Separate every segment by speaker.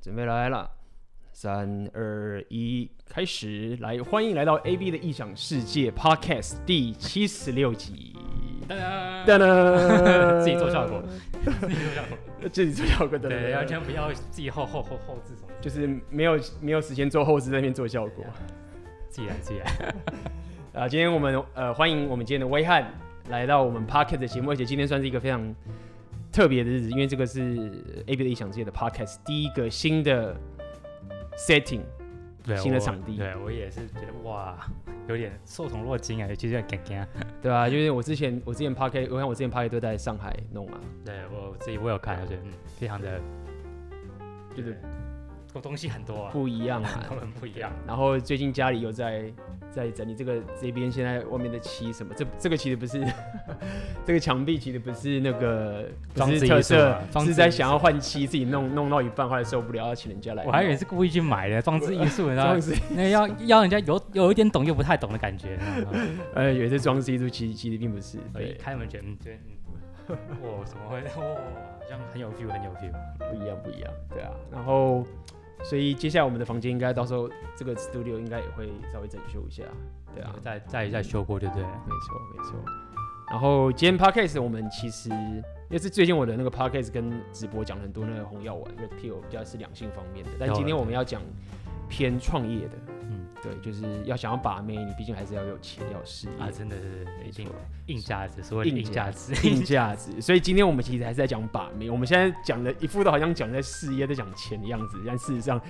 Speaker 1: 准备来了，三二一，开始！来，欢迎来到 AB 的异想世界 Podcast 第七十六集。
Speaker 2: 噔噔 自己做效果，自己做效果，
Speaker 1: 自己做效果，对，
Speaker 2: 对，完全不要自己后后后后置什么，
Speaker 1: 就是没有没有时间做后置，在那边做效果，
Speaker 2: 自己来自己来。
Speaker 1: 啊，今天我们呃欢迎我们今天的威汉来到我们 Podcast 的节目，而且今天算是一个非常特别的日子，因为这个是 AB 的异想世界的 Podcast 第一个新的 setting，
Speaker 2: 对，
Speaker 1: 新的场地，
Speaker 2: 对我也是觉得哇。有点受宠若惊啊，其实有点尴尬，
Speaker 1: 对啊，因为我之前我之前 Podcast，我看我之前 Podcast 都在上海弄啊，
Speaker 2: 对我自己我有看，我觉得嗯，非常的，
Speaker 1: 就是
Speaker 2: 这东西很多啊，
Speaker 1: 不一样啊，
Speaker 2: 很不一样。
Speaker 1: 然后最近家里有在在整理这个这边现在外面的漆什么，这这个其实不是 这个墙壁，其实不是那个不是特色，是在想要换漆，自己弄弄到一半后来受不了，要请人家来。
Speaker 2: 我还以为是故意去买的装置艺术，然后那要要人家有有一点懂又不太懂的感觉。
Speaker 1: 呃，以为是装置艺术，其实其实并不是。对，
Speaker 2: 开门觉得嗯，对，哇，怎么会我，好像很有 feel，很有 feel，
Speaker 1: 不一样不一样，对啊，然后。所以接下来我们的房间应该到时候这个 studio 应该也会稍微整修一下，对啊，
Speaker 2: 再再再修过，对不对？
Speaker 1: 没错没错。然后今天 podcast 我们其实因为是最近我的那个 podcast 跟直播讲了很多那个红药丸 red pill 比较是两性方面的，但今天我们要讲偏创业的。对，就是要想要把妹，你毕竟还是要有钱，要事业
Speaker 2: 啊！真的是没错，硬价值，所谓硬价值，
Speaker 1: 硬价值。所以今天我们其实还是在讲把妹。我们现在讲的一副都好像讲在事业，在讲钱的样子，但事实上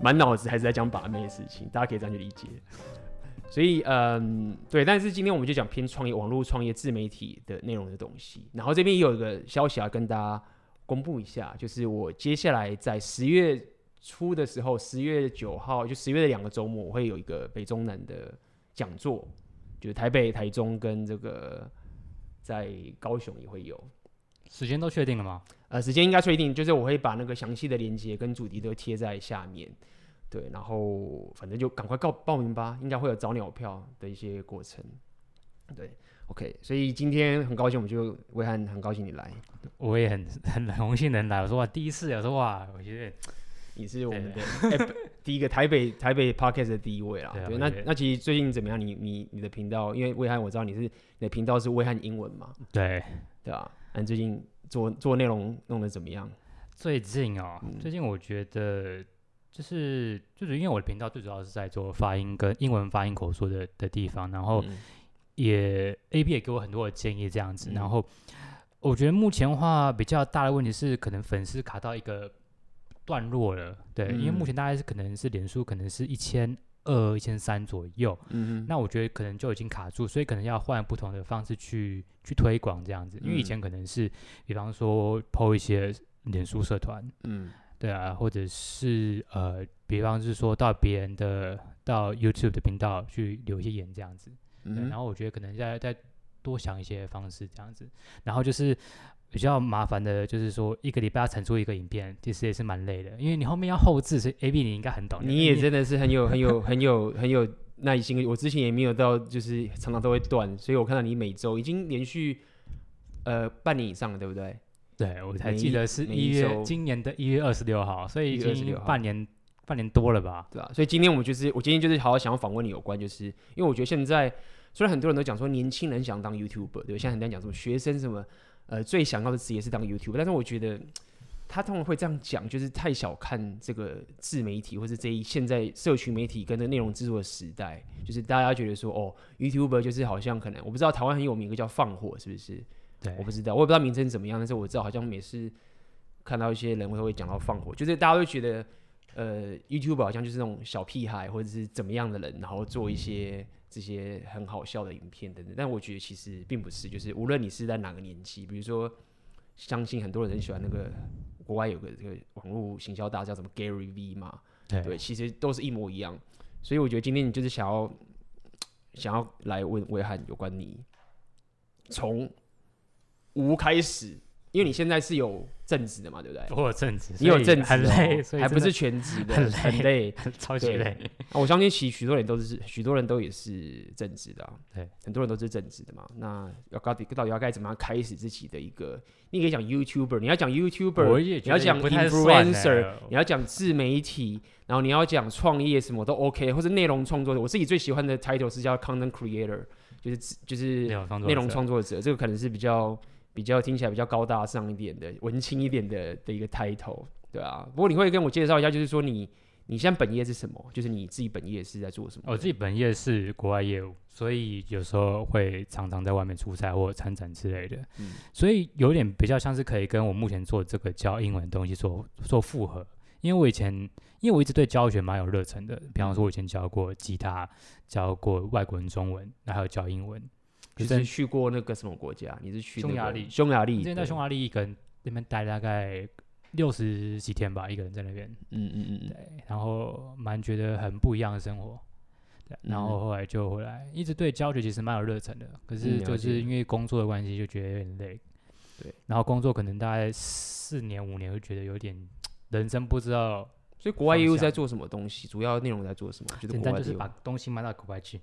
Speaker 1: 满脑子还是在讲把妹的事情。大家可以这样去理解。所以，嗯，对。但是今天我们就讲偏创业、网络创业、自媒体的内容的东西。然后这边也有一个消息要跟大家公布一下，就是我接下来在十月。初的时候，十月九号就十月的两个周末，我会有一个北中南的讲座，就是台北、台中跟这个在高雄也会有。
Speaker 2: 时间都确定了吗？
Speaker 1: 呃，时间应该确定，就是我会把那个详细的链接跟主题都贴在下面。对，然后反正就赶快告报名吧，应该会有早鸟票的一些过程。对，OK，所以今天很高兴，我们就威汉很高兴你来，
Speaker 2: 我也很很荣幸能来。我说哇，第一次，我说哇，我觉得。
Speaker 1: 你是我们的 第一个台北台北 podcast 的第一位啦。对，对，那那其实最近怎么样？你你你的频道，因为威汉我知道你是你的频道是威汉英文嘛？
Speaker 2: 对
Speaker 1: 对啊。那你最近做做内容弄得怎么样？
Speaker 2: 最近哦，嗯、最近我觉得就是就是因为我的频道最主要是在做发音跟英文发音口说的的地方，然后也、嗯、AB 也给我很多的建议这样子。嗯、然后我觉得目前的话比较大的问题是，可能粉丝卡到一个。断落了，对，嗯、因为目前大概是可能是脸书可能是一千二、一千三左右，嗯哼，那我觉得可能就已经卡住，所以可能要换不同的方式去去推广这样子，因为以前可能是，比方说 PO 一些脸书社团，嗯，对啊，或者是呃，比方是说到别人的到 YouTube 的频道去留一些言这样子，嗯，然后我觉得可能再再多想一些方式这样子，然后就是。比较麻烦的就是说，一个礼拜要产出一个影片，其实也是蛮累的，因为你后面要后置，所以 AB 你应该很懂。
Speaker 1: 你也真的是很有 很有很有很有耐心。我之前也没有到，就是常常都会断，所以我看到你每周已经连续呃半年以上了，对不对？
Speaker 2: 对，我才记得是一月今年的一月二十六号，所以已经半年半年多了吧？
Speaker 1: 对啊，所以今天我们就是我今天就是好好想要访问你有关，就是因为我觉得现在虽然很多人都讲说年轻人想当 YouTuber，对，现在很多人讲什么学生什么。呃，最想要的职业是当 YouTuber，但是我觉得他通常会这样讲，就是太小看这个自媒体，或是这一现在社群媒体跟这内容制作的时代，就是大家觉得说，哦，YouTuber 就是好像可能，我不知道台湾很有名一个叫放火，是不是？对，我不知道，我也不知道名称怎么样，但是我知道好像每次看到一些人会会讲到放火，就是大家都觉得，呃，YouTuber 好像就是那种小屁孩或者是怎么样的人，然后做一些。这些很好笑的影片等等，但我觉得其实并不是，就是无论你是在哪个年纪，比如说，相信很多人很喜欢那个国外有个这个网络行销大叫什么 Gary V 嘛，对，对，其实都是一模一样。所以我觉得今天你就是想要想要来问威汉有关你从无开始因为你现在是有正职的嘛，对不对？
Speaker 2: 我有正职，
Speaker 1: 你有正职，
Speaker 2: 很累，
Speaker 1: 还不是全职的，很累，
Speaker 2: 超级累。
Speaker 1: 我相信其实许多人都是，许多人都也是正职的，
Speaker 2: 对，
Speaker 1: 很多人都是正职的嘛。那要到底到底要该怎么样开始自己的一个？你可以讲 YouTuber，你要讲 YouTuber，你要讲 Influencer，你要讲自媒体，然后你要讲创业，什么都 OK，或者内容创作者。我自己最喜欢的 title 是叫 Content Creator，就是就是内容创作者，这个可能是比较。比较听起来比较高大上一点的、文青一点的的一个 title，对啊。不过你会跟我介绍一下，就是说你你现在本业是什么？就是你自己本业是在做什么？
Speaker 2: 我自己本业是国外业务，所以有时候会常常在外面出差或参展之类的。嗯，所以有点比较像是可以跟我目前做这个教英文的东西做做复合。因为我以前因为我一直对教学蛮有热忱的，比方说我以前教过吉他，教过外国人中文，还有教英文。
Speaker 1: 你是去过那个什么国家？你是去
Speaker 2: 匈牙利？
Speaker 1: 匈牙利。
Speaker 2: 之前在匈牙利一个人那边待大概六十几天吧，一个人在那边。
Speaker 1: 嗯嗯嗯
Speaker 2: 对，然后蛮觉得很不一样的生活。对，然后后来就回来，一直对教学其实蛮有热忱的。可是就是因为工作的关系，就觉得有点累。
Speaker 1: 对。
Speaker 2: 然后工作可能大概四年五年，会觉得有点 人生不知道。
Speaker 1: 所以国外业务在做什么东西？主要内容在做什么？
Speaker 2: 简单就是把东西卖到国外去。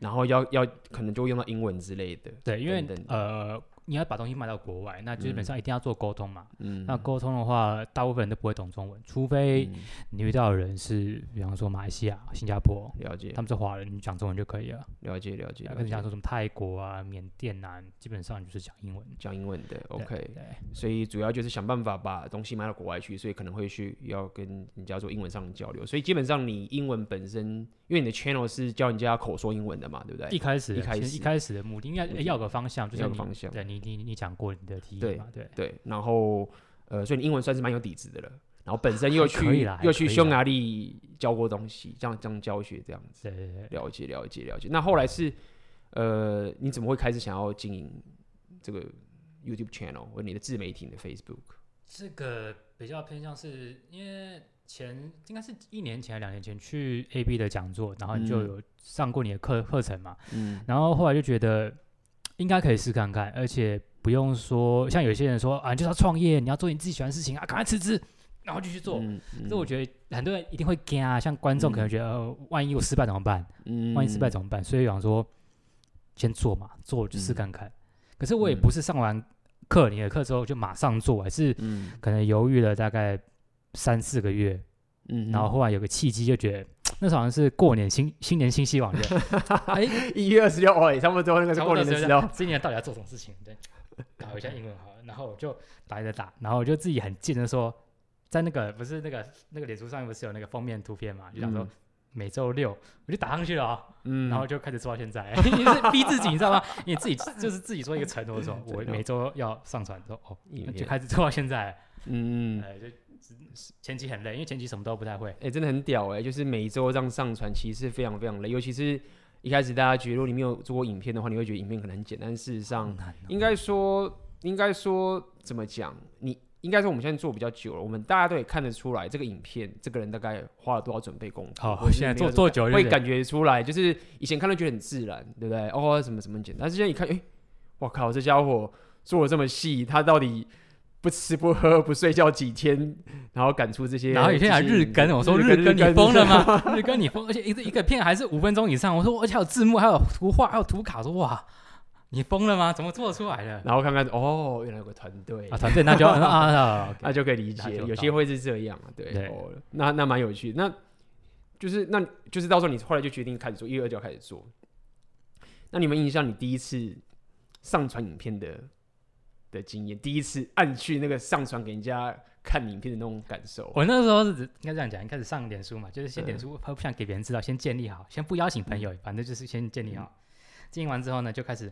Speaker 1: 然后要要可能就会用到英文之类的，
Speaker 2: 对，因为呃。你要把东西卖到国外，那基本上一定要做沟通嘛。嗯，那沟通的话，大部分人都不会懂中文，除非你遇到的人是，比方说马来西亚、新加坡，
Speaker 1: 了解，
Speaker 2: 他们是华人，你讲中文就可以了。
Speaker 1: 了解，了解。
Speaker 2: 跟你讲说什么泰国啊、缅甸啊，基本上就是讲英文，
Speaker 1: 讲英文的。OK，对。所以主要就是想办法把东西卖到国外去，所以可能会去要跟人家做英文上的交流。所以基本上你英文本身，因为你的 channel 是教人家口说英文的嘛，对不对？
Speaker 2: 一开始，一开始，一开始的目的应该要个方向，就是
Speaker 1: 要个方向。
Speaker 2: 对你，你，你讲过你。的体验嘛，对对，
Speaker 1: 对，然后呃，所以你英文算是蛮有底子的了，然后本身又去又去匈牙利教过东西，这样这样教学这样子，
Speaker 2: 对对对，
Speaker 1: 了解了解了解。那后来是呃，你怎么会开始想要经营这个 YouTube channel 或你的自媒体的 Facebook？
Speaker 2: 这个比较偏向是因为前应该是一年前两年前去 AB 的讲座，然后你就有上过你的课课程嘛，嗯，然后后来就觉得应该可以试看看，而且。不用说，像有些人说啊，你就是要创业，你要做你自己喜欢的事情啊，赶快辞职，然后就去做。可、嗯嗯、我觉得很多人一定会惊啊，像观众可能觉得，嗯呃、万一我失败怎么办？嗯、万一失败怎么办？所以想说，先做嘛，做就试看看。嗯、可是我也不是上完课，你的课之后就马上做，还是可能犹豫了大概三四个月，嗯、然后后来有个契机，就觉得。那时候好像是过年新新年新希望的，
Speaker 1: 哎，一月二十六，哦，差不多那个是过年的时候。
Speaker 2: 今年到底要做什么事情？对，搞一下英文好了，然后我就打着打，然后我就自己很贱的说，在那个不是那个那个脸书上面不是有那个封面图片嘛，就想说每周六我就打上去了啊，嗯，然后就开始做到现在，你是逼自己，你知道吗？你自己就是自己做一个承诺说，我每周要上传，说哦，就开始做到现在，嗯，哎就。前期很累，因为前期什么都不太会。
Speaker 1: 哎、欸，真的很屌哎、欸！就是每周这样上传，其实是非常非常累。尤其是一开始大家觉得，如果你没有做过影片的话，你会觉得影片可能很简单。事实上，应该说，应该说怎么讲？你应该说，我们现在做比较久了，我们大家都也看得出来，这个影片这个人大概花了多少准备功夫。
Speaker 2: 好，现在做做久了
Speaker 1: 会感觉出来，就是以前看都觉得很自然，对不对？哦，什么什么简单，但是现在一看，哎、欸，我靠，这家伙做的这么细，他到底？不吃不喝不睡觉几天，然后赶出这些，
Speaker 2: 然后有些人还日更，我说日更你疯了吗？日更你疯，而且一个一个片还是五分钟以上，我说而且还有字幕，还有图画，还有图卡，说哇，你疯了吗？怎么做出来的？
Speaker 1: 然后看看哦，原来有个团队
Speaker 2: 啊，团队那就 啊，
Speaker 1: 那就可以理解，有些会是这样啊，对，哦，那那蛮有趣，那就是那就是到时候你后来就决定开始做，一月二就要开始做。那你们印象你第一次上传影片的？的经验，第一次按去那个上传给人家看影片的那种感受。
Speaker 2: 我那时候是应该这样讲，一开始上脸书嘛，就是先点书，不想给别人知道，先建立好，先不邀请朋友，嗯、反正就是先建立好。建立、嗯、完之后呢，就开始，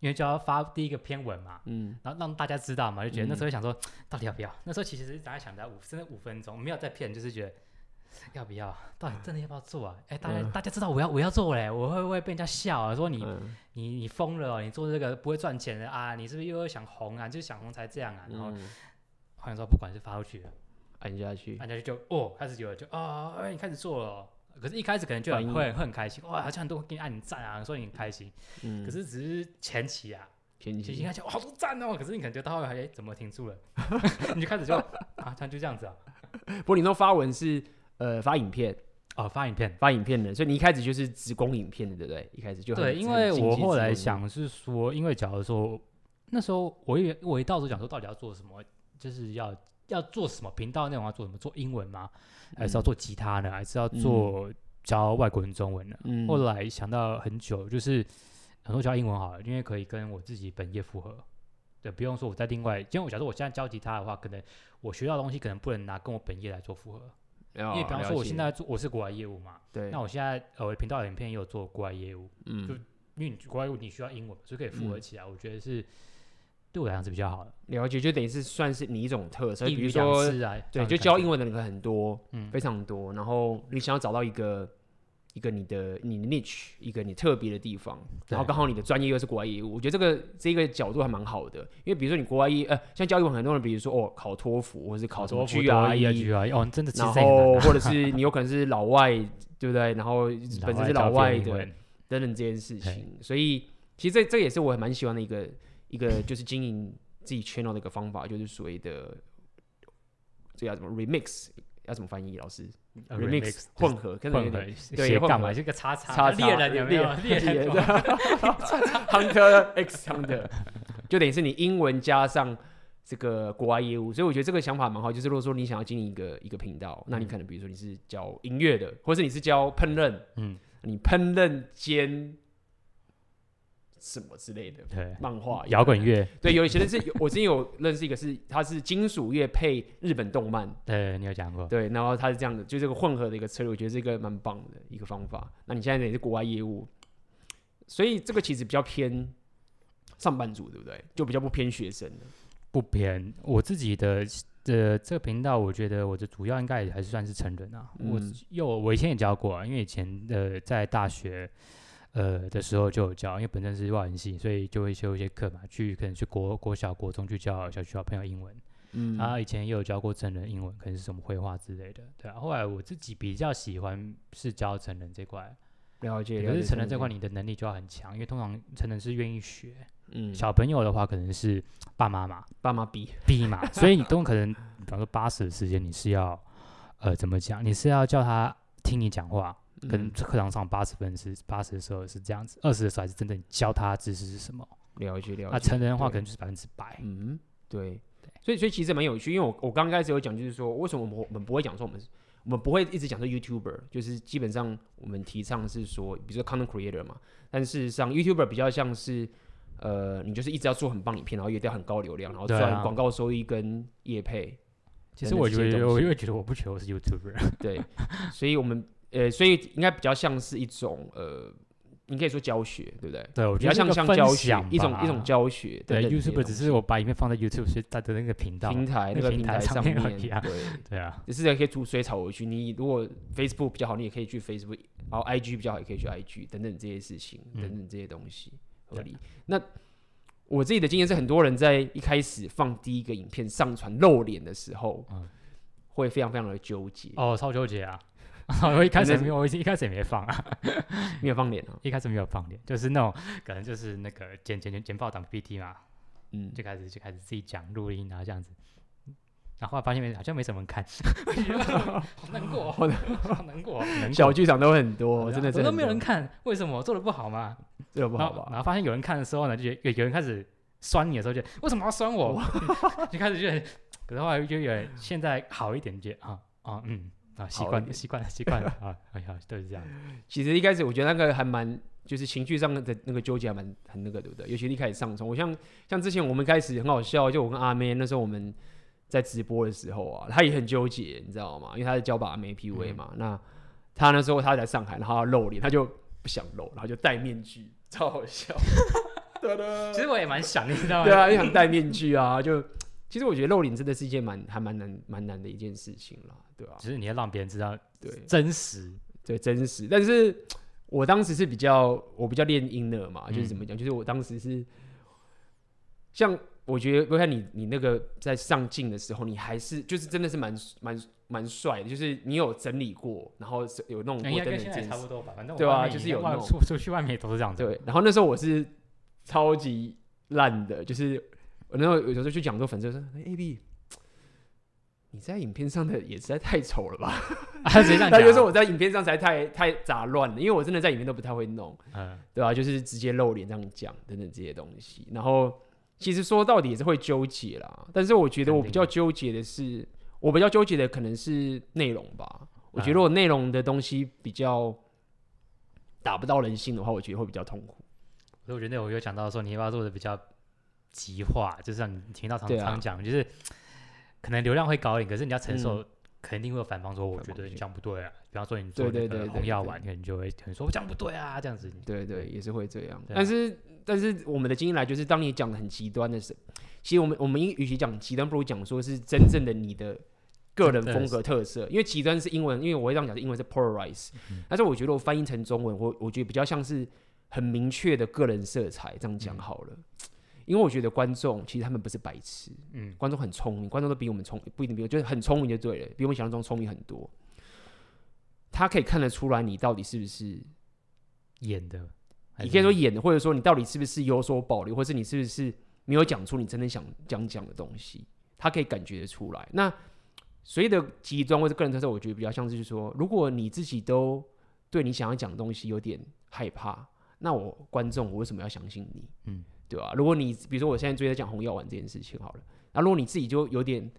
Speaker 2: 因为就要发第一个篇文嘛，嗯，然后让大家知道嘛，就觉得那时候想说，到底要不要？那时候其实大家想在五，甚至五分钟，没有在骗，就是觉得。要不要？到底真的要不要做啊？哎、欸，大家、嗯、大家知道我要我要做嘞，我会不会被人家笑啊？说你、嗯、你你疯了哦，你做这个不会赚钱的啊？你是不是又要想红啊？就是想红才这样啊？然后好像说不管是发出去了，按下去，按下去就哦，开始有了就哦，哎，你开始做了。可是，一开始可能就很会会很开心，哇，好像很多给你按赞啊，说你很开心。嗯，可是只是前期啊。
Speaker 1: 前进，
Speaker 2: 前进，好多赞哦。可是你可能觉到后来，哎，怎么停住了？你就开始就啊，他就这样子啊。
Speaker 1: 不过你说发文是呃发影片
Speaker 2: 哦，发影片
Speaker 1: 发影片的，所以你一开始就是只攻影片的，对不对？一开始就
Speaker 2: 对，因为我后来想是说，因为假如说那时候我以为我一到时候讲说到底要做什么，就是要要做什么频道内容要做什么，做英文吗？还是要做吉他呢？还是要做教外国人中文呢？嗯、后来想到很久，就是很多教英文好了，因为可以跟我自己本业符合。对，不用说我在另外，因为我假如我现在教吉他的话，可能我学到的东西可能不能拿跟我本业来做符合。因为比方说我现在做我是国外业务嘛，对，那我现在呃我的频道影片也有做国外业务，嗯，就因为你国外业务你需要英文，所以可以复合起来，我觉得是对我来讲是比较好的。
Speaker 1: 了解，就等于是算是你一种特色，比如说对，就教英文的人很多，嗯，非常多，然后你想要找到一个。一个你的你的 niche，一个你特别的地方，然后刚好你的专业又是国外业务，我觉得这个这个角度还蛮好的。因为比如说你国外业，呃，像教育网很多人，比如说哦考托福或者是考什么 GRE，
Speaker 2: 哦真的，
Speaker 1: 然后 或者是你有可能是老外，对不对？然后本身是老外的等等这件事情，所以其实这这也是我蛮喜欢的一个一个就是经营自己 channel 的一个方法，就是所谓的这叫什么 remix。要怎么翻译？老师，remix 混合，跟混合
Speaker 2: 对，干嘛？这个叉叉猎人有没有？猎人，
Speaker 1: Hunter X Hunter，就等于是你英文加上这个国外业务，所以我觉得这个想法蛮好。就是如果说你想要经营一个一个频道，那你可能比如说你是教音乐的，或者是你是教烹饪，嗯，你烹饪兼。什么之类的，对，漫画、
Speaker 2: 摇滚乐，
Speaker 1: 对，有一些人是，我之前有认识一个是，他是金属乐配日本动漫，
Speaker 2: 对，你有讲过，
Speaker 1: 对，然后他是这样的，就这个混合的一个策略，我觉得是一个蛮棒的一个方法。那你现在也是国外业务，所以这个其实比较偏上班族，对不对？就比较不偏学生的，
Speaker 2: 不偏。我自己的的这个频道，我觉得我的主要应该也还是算是成人啊。嗯、我有我以前也教过啊，因为以前呃在大学。呃的时候就有教，因为本身是外文系，所以就会修一些课嘛，去可能去国国小、国中去教小学小朋友英文。嗯，然后以前也有教过成人英文，可能是什么绘画之类的，对啊。后来我自己比较喜欢是教成人这块，
Speaker 1: 了解。
Speaker 2: 可是成人这块你的能力就要很强，因为通常成人是愿意学，嗯，小朋友的话可能是爸妈嘛，
Speaker 1: 爸妈逼
Speaker 2: 逼嘛，所以你都可能，比方说八十的时间你是要，呃，怎么讲？你是要叫他听你讲话。跟课堂上八十分是八十的时候是这样子，二十的时候还是真正教他知识是什么？
Speaker 1: 了解了解。
Speaker 2: 那成人的话可能就是百分之百。
Speaker 1: 嗯，对对。所以所以其实蛮有趣，因为我我刚开始有讲，就是说为什么我们我们不会讲说我们我们不会一直讲说 YouTuber，就是基本上我们提倡是说，比如说 Content Creator 嘛，但事实上 YouTuber 比较像是呃，你就是一直要做很棒影片，然后也要很高流量，然后赚广告收益跟业配。
Speaker 2: 其实我觉得我因为觉得我不觉得我是 YouTuber。
Speaker 1: 对，所以我们。呃，所以应该比较像是一种呃，你可以说教学，对不对？
Speaker 2: 对，我
Speaker 1: 觉得比较像像教学一种一种教学。
Speaker 2: 对，YouTube 只是我把影片放在 YouTube 所以它的那个频道
Speaker 1: 平台那个平台上面，对
Speaker 2: 对啊，
Speaker 1: 只是可以煮水草回去。你如果 Facebook 比较好，你也可以去 Facebook，然后 IG 比较好，也可以去 IG 等等这些事情，等等这些东西合理。那我自己的经验是，很多人在一开始放第一个影片上传露脸的时候，会非常非常的纠结。
Speaker 2: 哦，超纠结啊！我一开始没有，我一开始也没放啊，
Speaker 1: 没有放脸啊，
Speaker 2: 一开始没有放脸，就是那种可能就是那个剪剪剪剪报档 PPT 嘛，嗯，就开始就开始自己讲录音啊这样子，然后后来发现没好像没什么人看，好难过，好难过，
Speaker 1: 小剧场都很多，真的真的
Speaker 2: 都没有人看，为什么？做的不好嘛？
Speaker 1: 做的不好吧？
Speaker 2: 然后发现有人看的时候呢，就觉得有人开始酸你的时候，就为什么要酸我？就开始觉得，可是后来就有人现在好一点，就啊啊嗯。啊，习惯习惯了，习惯了啊！哎呀，都是这样。
Speaker 1: 其实一开始我觉得那个还蛮，就是情绪上的那个纠结还蛮很那个，对不对？尤其一开始上冲，我像像之前我们开始很好笑，就我跟阿妹那时候我们在直播的时候啊，他也很纠结，你知道吗？因为他是教把阿妹 PV 嘛，嗯、那他那时候他在上海，然后他露脸，他就不想露，然后就戴面具，超好笑。
Speaker 2: 其实我也蛮想，你知道吗？
Speaker 1: 对啊，也想戴面具啊，就。其实我觉得露脸真的是一件蛮还蛮难蛮难的一件事情啦，对吧？
Speaker 2: 只是你要让别人知道对真实，
Speaker 1: 对真实。但是我当时是比较我比较练音的嘛，就是怎么讲？就是我当时是像我觉得，我看你你那个在上镜的时候，你还是就是真的是蛮蛮蛮帅的，就是你有整理过，然后有弄过灯的镜子，
Speaker 2: 差不多吧，反正
Speaker 1: 对啊，就是有弄
Speaker 2: 出出去外面都是这样子。
Speaker 1: 对，然后那时候我是超级。烂的，就是我那时候有时候去讲说粉丝说，哎，A B。你在影片上的也实在太丑了吧？
Speaker 2: 他直接这样讲，
Speaker 1: 他 就说我在影片上实在太太杂乱了，因为我真的在影片都不太会弄，嗯，对吧、啊？就是直接露脸这样讲等等这些东西。然后其实说到底也是会纠结啦，但是我觉得我比较纠结的是，我比较纠结的可能是内容吧。我觉得我内容的东西比较打不到人心的话，我觉得会比较痛苦。
Speaker 2: 所以我觉得内容有讲到说，你要不要做的比较极化，就是像你听到常常讲，就是。可能流量会高一点，可是你要承受，肯定会有反方说，我觉得你讲不对啊。比方说你做那个红药丸，可能就会可能说我讲不对啊，这样子。
Speaker 1: 对对，也是会这样。但是但是我们的经验来就是，当你讲的很极端的时候，其实我们我们与其讲极端，不如讲说是真正的你的个人风格特色。因为极端是英文，因为我会这样讲，是英文是 polarize。但是我觉得我翻译成中文，我我觉得比较像是很明确的个人色彩，这样讲好了。因为我觉得观众其实他们不是白痴，嗯，观众很聪明，观众都比我们聪，不一定比我，就是很聪明就对了，比我们想象中聪明很多。他可以看得出来你到底是不是演的，你可以说演的，或者说你到底是不是有所保留，或是你是不是没有讲出你真的想讲讲的东西，他可以感觉得出来。那所谓的极端或者个人特色，我觉得比较像是说，如果你自己都对你想要讲的东西有点害怕，那我观众我为什么要相信你？嗯。对吧？如果你比如说我现在最近在讲红药丸这件事情好了，那如果你自己就有点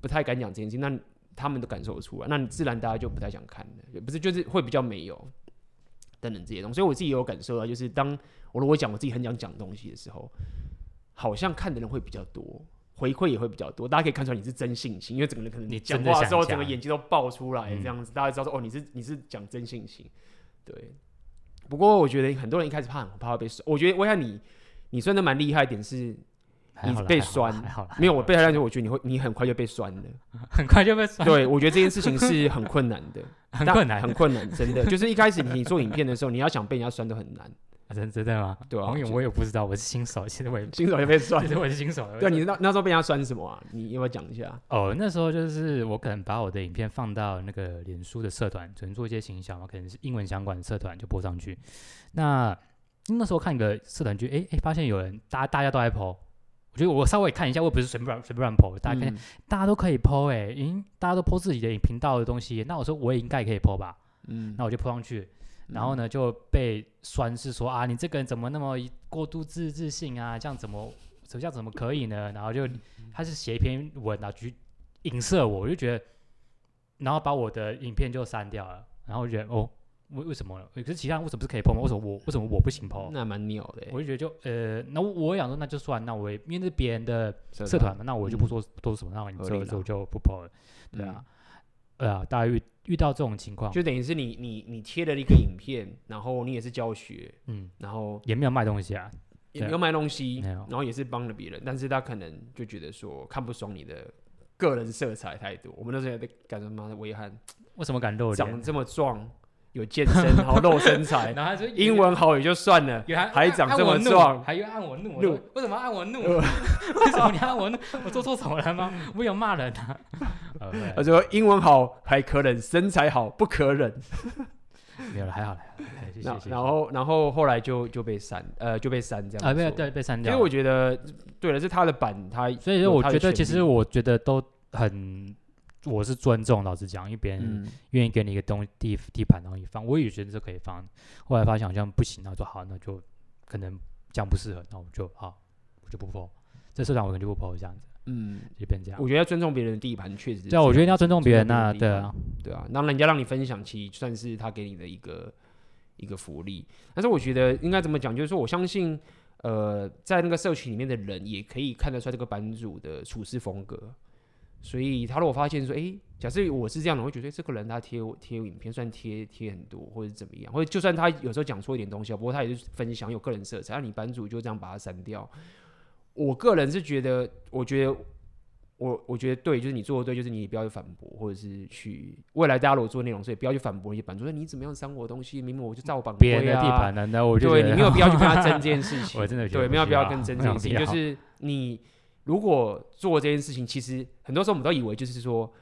Speaker 1: 不太敢讲这件事情，那他们都感受得出来，那你自然大家就不太想看了，不是就是会比较没有等等这些东西。所以我自己也有感受到，就是当我如果讲我自己很想讲东西的时候，好像看的人会比较多，回馈也会比较多，大家可以看出来你是真性情，因为整个人可能你讲话的时候整个眼睛都爆出来这样子，大家知道说哦你是你是讲真性情，对。不过我觉得很多人一开始怕很怕会被酸，我觉得我想你。你算的蛮厉害一点是，你被酸，没有我被他那时候，我觉得你会你很快就被酸了，
Speaker 2: 很快就被酸。
Speaker 1: 对，我觉得这件事情是很困难的，很困难，很困难，真的。就是一开始你做影片的时候，你要想被人家酸都很难。
Speaker 2: 真真的吗？对啊，我也不知道，我是新手，其实我也
Speaker 1: 新手就被酸，
Speaker 2: 其实我是新手。
Speaker 1: 对，你那那时候被人家酸什么啊？你要不要讲一下？
Speaker 2: 哦，那时候就是我可能把我的影片放到那个脸书的社团，只能做一些形象嘛，可能是英文相关的社团就播上去。那那时候看一个社团剧，哎哎，发现有人，大家大家都在 po，我觉得我稍微看一下，我也不是随便随便乱 po，大家看，嗯、大家都可以 po，哎，因大家都 po 自己的频道的东西，那我说我也应该可以 po 吧，嗯，那我就 po 上去，然后呢就被酸是说啊，你这个人怎么那么过度自自信啊，这样怎么这样怎么可以呢？然后就他是写一篇文啊，去影射我，我就觉得，然后把我的影片就删掉了，然后我觉得哦。为为什么？可是其他人为什么不是可以 po 吗？为什么我为什么我不行 po？
Speaker 1: 那蛮鸟的。
Speaker 2: 我就觉得就呃，那我想说那就算，那我也因为是别人的社团嘛，那我就不说多什么，那你这个我就不 po 了。对啊，对啊，大家遇遇到这种情况，
Speaker 1: 就等于是你你你贴了一个影片，然后你也是教学，嗯，然后
Speaker 2: 也没有卖东西啊，
Speaker 1: 也没有卖东西，然后也是帮了别人，但是他可能就觉得说看不爽你的个人色彩太多。我们那时候也在感觉妈的威汉，
Speaker 2: 为什么敢露脸？
Speaker 1: 长这么壮。有健身，好露身材，然后说英文好也就算了，还长这么壮，
Speaker 2: 还要按我怒，为什么按我怒？为什么 你按我怒？我做错什么了吗？我有骂人啊？
Speaker 1: 他说英文好还可忍，身材好不可忍。
Speaker 2: 没有了，还好了。
Speaker 1: 然后，然后后来就就被删，呃，就被删这样。
Speaker 2: 啊，对对，被删掉。
Speaker 1: 因为我觉得，对了，是他的版，他
Speaker 2: 所以说我觉得，其实我觉得都很。我是尊重，老实讲，因为别人愿意给你一个东地地盘，然后你放，我也觉得这可以放。后来发现好像不行，那就好，那就可能这样不适合，那我就好，我就不 po。这社长我可能就不 po 这样子，嗯，就变这样。
Speaker 1: 我觉得要尊重别人的地盘，确实。
Speaker 2: 对，我觉得要尊重别人啊，对啊，
Speaker 1: 对啊，那人家让你分享，其实算是他给你的一个一个福利。但是我觉得应该怎么讲，就是说我相信，呃，在那个社群里面的人也可以看得出来这个版主的处事风格。所以他如果发现说，哎、欸，假设我是这样的，我会觉得这个人他贴贴影片算贴贴很多，或者怎么样，或者就算他有时候讲错一点东西，不过他也是分享有个人色彩，那你版主就这样把它删掉。我个人是觉得，我觉得我我觉得对，就是你做的对，就是你不要去反驳，或者是去未来大家如果做内容，所以不要去反驳一些版主说你怎么样删我的东西，明明我就照版规啊，别人的地盘难道我就对你没有必要去跟他争这件事情，我真的对，没有必要跟争这件事情，就是你。如果做这件事情，其实很多时候我们都以为就是说，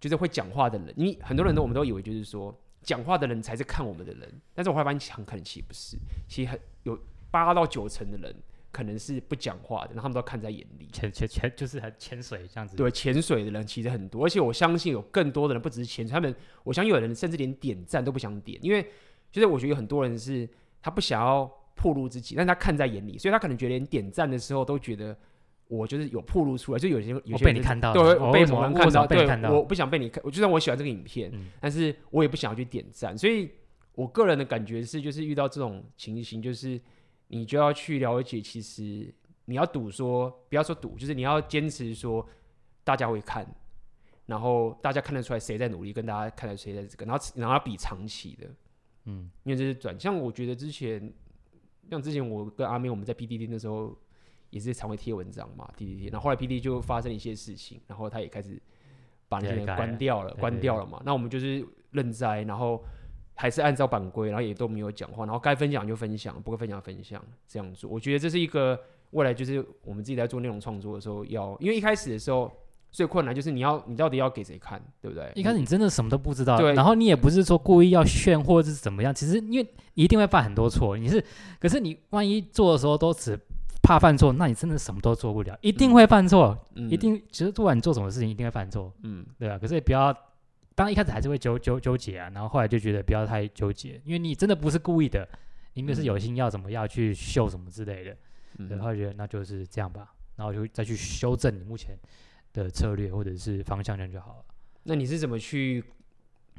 Speaker 1: 就是会讲话的人，因为很多人都我们都以为就是说，讲话的人才是看我们的人。但是我后来发现，很可能其实不是，其实很有八到九成的人可能是不讲话的，然后他们都看在眼里。
Speaker 2: 潜潜潜就是很潜水这样子。
Speaker 1: 对，潜水的人其实很多，而且我相信有更多的人不只是潜水，他们我相信有人甚至连点赞都不想点，因为就是我觉得有很多人是他不想要暴露自己，但是他看在眼里，所以他可能觉得连点赞的时候都觉得我就是有暴露出来，就有些有些
Speaker 2: 你看到，
Speaker 1: 对，我被某人看到，
Speaker 2: 对，
Speaker 1: 我不想被你看，我就算我喜欢这个影片，嗯、但是我也不想要去点赞，所以我个人的感觉是，就是遇到这种情形，就是你就要去了解，其实你要赌说，不要说赌，就是你要坚持说大家会看，然后大家看得出来谁在努力，跟大家看得出来谁在这个，然后然后要比长期的，嗯，因为这是转，向我觉得之前，像之前我跟阿明我们在 PDD 的时候。也是常会贴文章嘛，PTT，然后后来 PTT 就发生一些事情，然后他也开始把那些关掉了，关掉了嘛。那我们就是认栽，然后还是按照版规，然后也都没有讲话，然后该分享就分享，不该分享分享这样做。我觉得这是一个未来就是我们自己在做内容创作的时候要，因为一开始的时候最困难就是你要你到底要给谁看，对不对？
Speaker 2: 一开始你真的什么都不知道，
Speaker 1: 对，
Speaker 2: 然后你也不是说故意要炫或者是怎么样，其实因为你一定会犯很多错，你是，可是你万一做的时候都只。怕犯错，那你真的什么都做不了，一定会犯错，嗯、一定其实不管你做什么事情，一定会犯错，嗯，对啊？可是也不要，当然一开始还是会纠纠纠结啊，然后后来就觉得不要太纠结，因为你真的不是故意的，你们是有心要怎么要去秀什么之类的，嗯、然后觉得那就是这样吧，然后就再去修正你目前的策略或者是方向，这样就好了。
Speaker 1: 那你是怎么去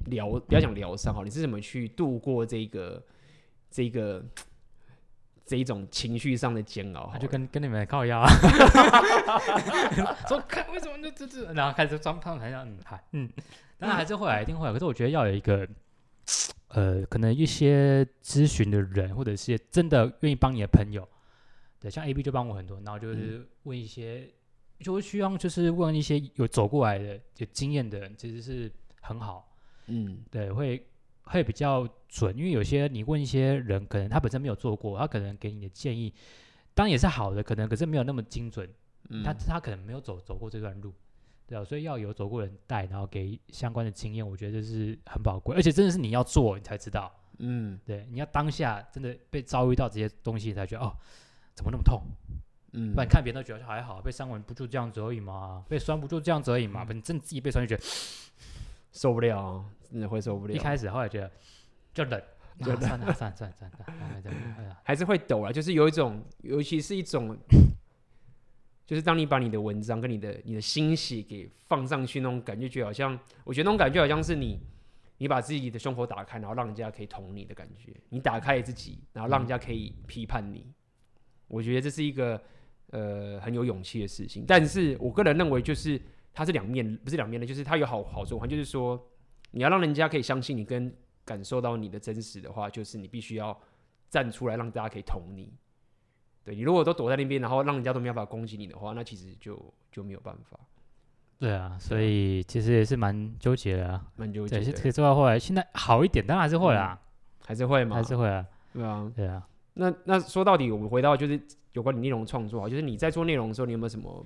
Speaker 1: 疗？不要讲疗伤哈，你是怎么去度过这个这个？这一种情绪上的煎熬，他
Speaker 2: 就跟跟你们靠腰，说看为什么就这这，然后开始装胖，还要嗯嗨嗯，当然还是会来，一定会来。可是我觉得要有一个，呃，可能一些咨询的人，或者是真的愿意帮你的朋友，对，像 A B 就帮我很多，然后就是问一些，嗯、就会希望就是问一些有走过来的、有经验的人，其实是很好，嗯，对，会。会比较准，因为有些你问一些人，可能他本身没有做过，他可能给你的建议，当然也是好的，可能可是没有那么精准。嗯、他他可能没有走走过这段路，对啊，所以要有走过人带，然后给相关的经验，我觉得这是很宝贵，而且真的是你要做，你才知道。嗯，对，你要当下真的被遭遇到这些东西，才觉得哦，怎么那么痛？嗯，不然看别人都觉得还好，被伤完不就这样子而已嘛？被酸不就这样子而已嘛？反正、嗯、自己被酸就觉得
Speaker 1: 受不了。真的会受不了。
Speaker 2: 一开始，后来觉得就冷，就算了，算了，算了，算了，
Speaker 1: 还是会抖啊。就是有一种，尤其是一种，就是当你把你的文章跟你的你的心血给放上去，那种感觉，就好像，我觉得那种感觉好像是你，你把自己的胸口打开，然后让人家可以捅你的感觉。你打开自己，然后让人家可以批判你。嗯、我觉得这是一个呃很有勇气的事情。但是我个人认为，就是它是两面，不是两面的，就是它有好好处，就是说。你要让人家可以相信你跟感受到你的真实的话，就是你必须要站出来，让大家可以捅你。对，你如果都躲在那边，然后让人家都没有办法攻击你的话，那其实就就没有办法。
Speaker 2: 对啊，所以其实也是蛮纠结的啊，
Speaker 1: 蛮纠结。
Speaker 2: 对，可以做到后来，现在好一点，当然还是会啦，
Speaker 1: 嗯、还是会吗？
Speaker 2: 还是会啊。
Speaker 1: 对啊，
Speaker 2: 对啊。
Speaker 1: 那那说到底，我们回到就是有关你内容创作啊，就是你在做内容的时候，你有没有什么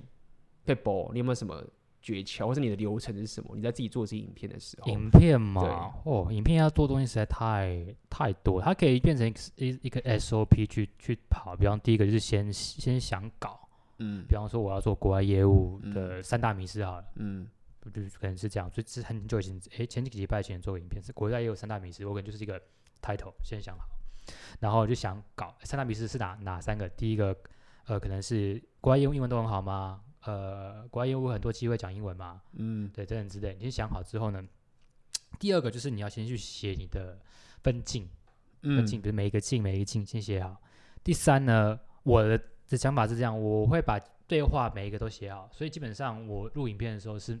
Speaker 1: 撇步？你有没有什么？诀窍，或是你的流程是什么？你在自己做这些影片的时候，
Speaker 2: 影片嘛，哦，影片要做东西实在太太多，它可以变成一一个 SOP 去去跑。比方第一个就是先先想搞，嗯，比方说我要做国外业务的三大名师好了，嗯，就可能是这样。所以是很久以前，诶，前几个礼拜前做个影片是国外业务三大名师，我可能就是一个 title 先想好，然后就想搞三大名师是哪哪三个？第一个，呃，可能是国外业务英文都很好吗？呃，国外业务很多机会讲英文嘛，嗯，对，等等之类。你先想好之后呢，第二个就是你要先去写你的分镜，分镜，比如每一个镜，每一个镜先写好。第三呢，我的的想法是这样，我会把对话每一个都写好，所以基本上我录影片的时候是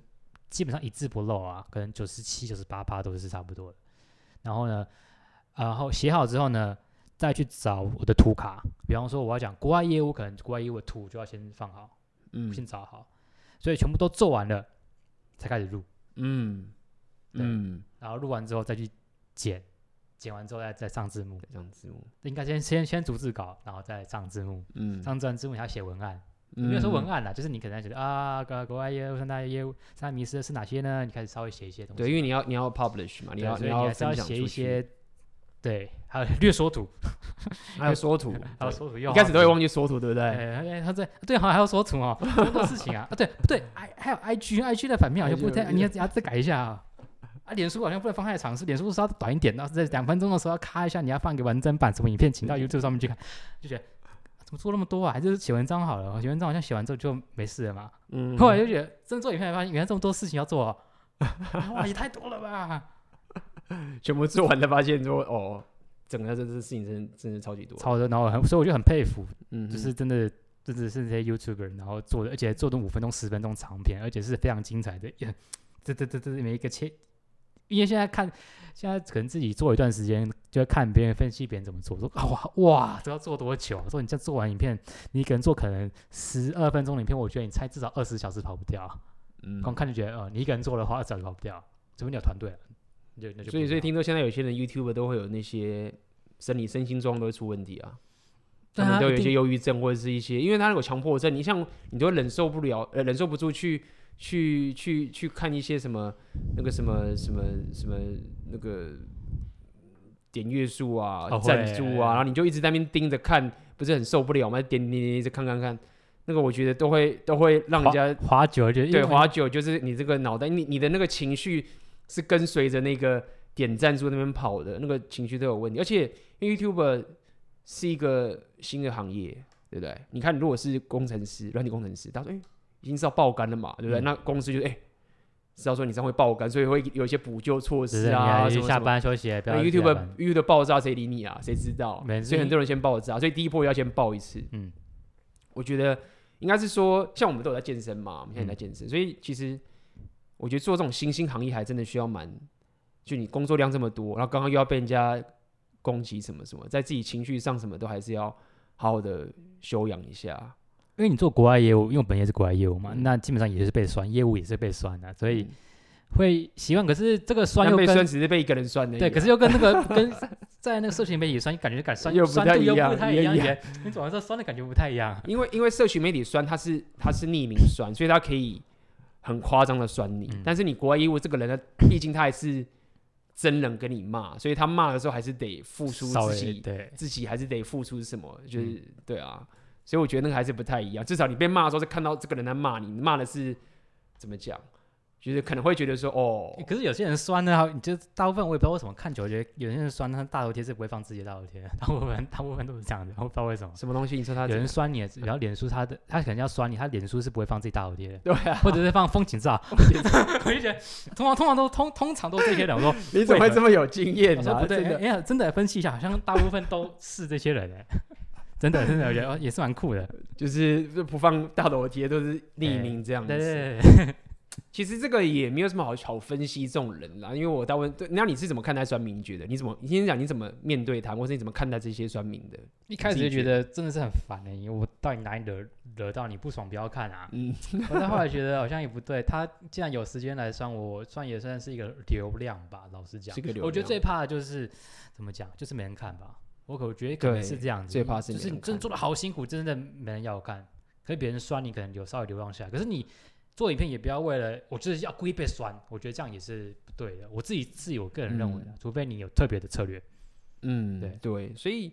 Speaker 2: 基本上一字不漏啊，可能九十七、九十八趴都是差不多的。然后呢，然后写好之后呢，再去找我的图卡，比方说我要讲国外业务，可能国外业务的图就要先放好。嗯，先找好，所以全部都做完了，才开始录。嗯，嗯，然后录完之后再去剪，剪完之后再再上字幕，
Speaker 1: 上字幕。
Speaker 2: 应该先先先逐字稿，然后再上字幕。嗯，上字字幕你要写文案，没有说文案啦，就是你可能觉得啊，国国外业务、三大业务、三大迷思是哪些呢？你开始稍微写一些东西。
Speaker 1: 对，因为你要你要 publish 嘛，你要你要
Speaker 2: 写一些。对，还有略缩图，
Speaker 1: 还有缩图，
Speaker 2: 还有缩图，一
Speaker 1: 开始都会忘记缩图，对不对？
Speaker 2: 哎，他在对，好像还要缩图哦，很多事情啊，啊，对不对？I 还有 I G I G 的反面好像不太，你要要再改一下啊。啊，脸书好像不能放太长，是脸书稍微短一点，然后在两分钟的时候要卡一下，你要放一个完整版什么影片，请到 YouTube 上面去看，就觉得怎么做那么多啊？还是写文章好了，写文章好像写完之后就没事了嘛。嗯，后来就觉得真做影片，发现原来这么多事情要做，啊，哇，也太多了吧！
Speaker 1: 全部做完才发现说，哦，整个这这事情真真是超级多，
Speaker 2: 超的，然后很，所以我就很佩服，嗯，就是真的，真的是这些 YouTuber，然后做的，而且做的五分钟、十分钟长片，而且是非常精彩的，这这这这每一个切。因为现在看，现在可能自己做一段时间，就会看别人分析别人怎么做，说哇哇，这要做多久啊？说你这做完影片，你一个人做可能十二分钟影片，我觉得你猜至少二十小时跑不掉。嗯，光看就觉得，哦、呃，你一个人做的话，二十小时跑不掉，除非你有团队，就那就。所以所以听说现在有些人 YouTube 都会有那些生理身心状都会出问题啊，他们都有一些忧郁症或者是一些，因为他那个强迫症，你像你都忍受不了，呃，忍受不住去。去去去看一些什么那个什么什么什么那个点阅数啊、赞助啊，然后你就一直在那边盯着看，不是很受不了吗？点点点一直看看看，那个我觉得都会都会让人家滑久就
Speaker 1: 对滑久，就是你这个脑袋，你你的那个情绪是跟随着那个点赞数那边跑的，那个情绪都有问题。而且 YouTube 是一个新的行业，对不对？你看，如果是工程师、软体工程师，他说：“哎。”已经是要爆肝了嘛，对不对？嗯、那公司就哎、欸，知道说你这样会爆肝，所以会有一些补救措施啊。什么下
Speaker 2: 班休息，那
Speaker 1: YouTube YouTube 的爆炸谁理你啊？谁知道？所以很多人先爆炸，所以第一波要先爆一次。嗯，我觉得应该是说，像我们都有在健身嘛，我们现在在健身，嗯、所以其实我觉得做这种新兴行业还真的需要蛮，就你工作量这么多，然后刚刚又要被人家攻击什么什么，在自己情绪上什么都还是要好好的修养一下。
Speaker 2: 因为你做国外业务，因为我本业是国外业务嘛，嗯、那基本上也是被酸，业务也是被酸的，所以会习惯。可是这个酸又跟被酸只
Speaker 1: 是被一个人酸的，
Speaker 2: 对，可是又跟那个跟在那个社群媒体酸，感觉感酸又不太一样，不太一样。你总是酸的感觉不太一样。
Speaker 1: 因为因为社群媒体酸，它是它是匿名酸，所以它可以很夸张的酸你。嗯、但是你国外业务这个人呢，毕竟他还是真人跟你骂，所以他骂的时候还是得付出自己，对，自己还是得付出什么，就是、嗯、对啊。所以我觉得那个还是不太一样，至少你被骂的时候是看到这个人在骂你，你骂的是怎么讲？就是可能会觉得说哦，
Speaker 2: 可是有些人酸呢，你就大部分我也不知道为什么看久了觉得有些人酸，他大头贴是不会放自己的大头贴，大部分大部分都是这样的，我不知道为什么。
Speaker 1: 什么东西？你说他
Speaker 2: 有人酸你，然后脸书他的他可能要酸你，他脸书是不会放自己大头贴的，
Speaker 1: 对啊，
Speaker 2: 或者是放风景照。我就觉得通常通常都通通常都这些人，我说
Speaker 1: 你怎么会这么有经验呢？
Speaker 2: 不对，哎呀，真的分析一下，好像大部分都是这些人哎。真的，真的，我觉得也是蛮酷的，
Speaker 1: 就是不放大头贴，都是匿名这样子。对对对。其实这个也没有什么好好分析这种人啦，因为我大问，那你是怎么看待酸民？你觉得你怎么？你先讲你怎么面对他，或是你怎么看待这些酸民的？
Speaker 2: 一开始就觉得真的是很烦哎、欸，因为我到底哪里惹惹到你不爽？不要看啊。嗯。我到后来觉得好像也不对，他既然有时间来酸我，算也算是一个流量吧。老实讲，个流量。我觉得最怕的就是怎么讲，就是没人看吧。我可觉得可能是这样子，最怕是就是你真的做的好辛苦，真的没人要看。可是别人酸你，可能有稍微流量下来。可是你做影片也不要为了，我就是要故意被酸。我觉得这样也是不对的。我自己自己我个人认为的，嗯、除非你有特别的策略。
Speaker 1: 嗯，对对，所以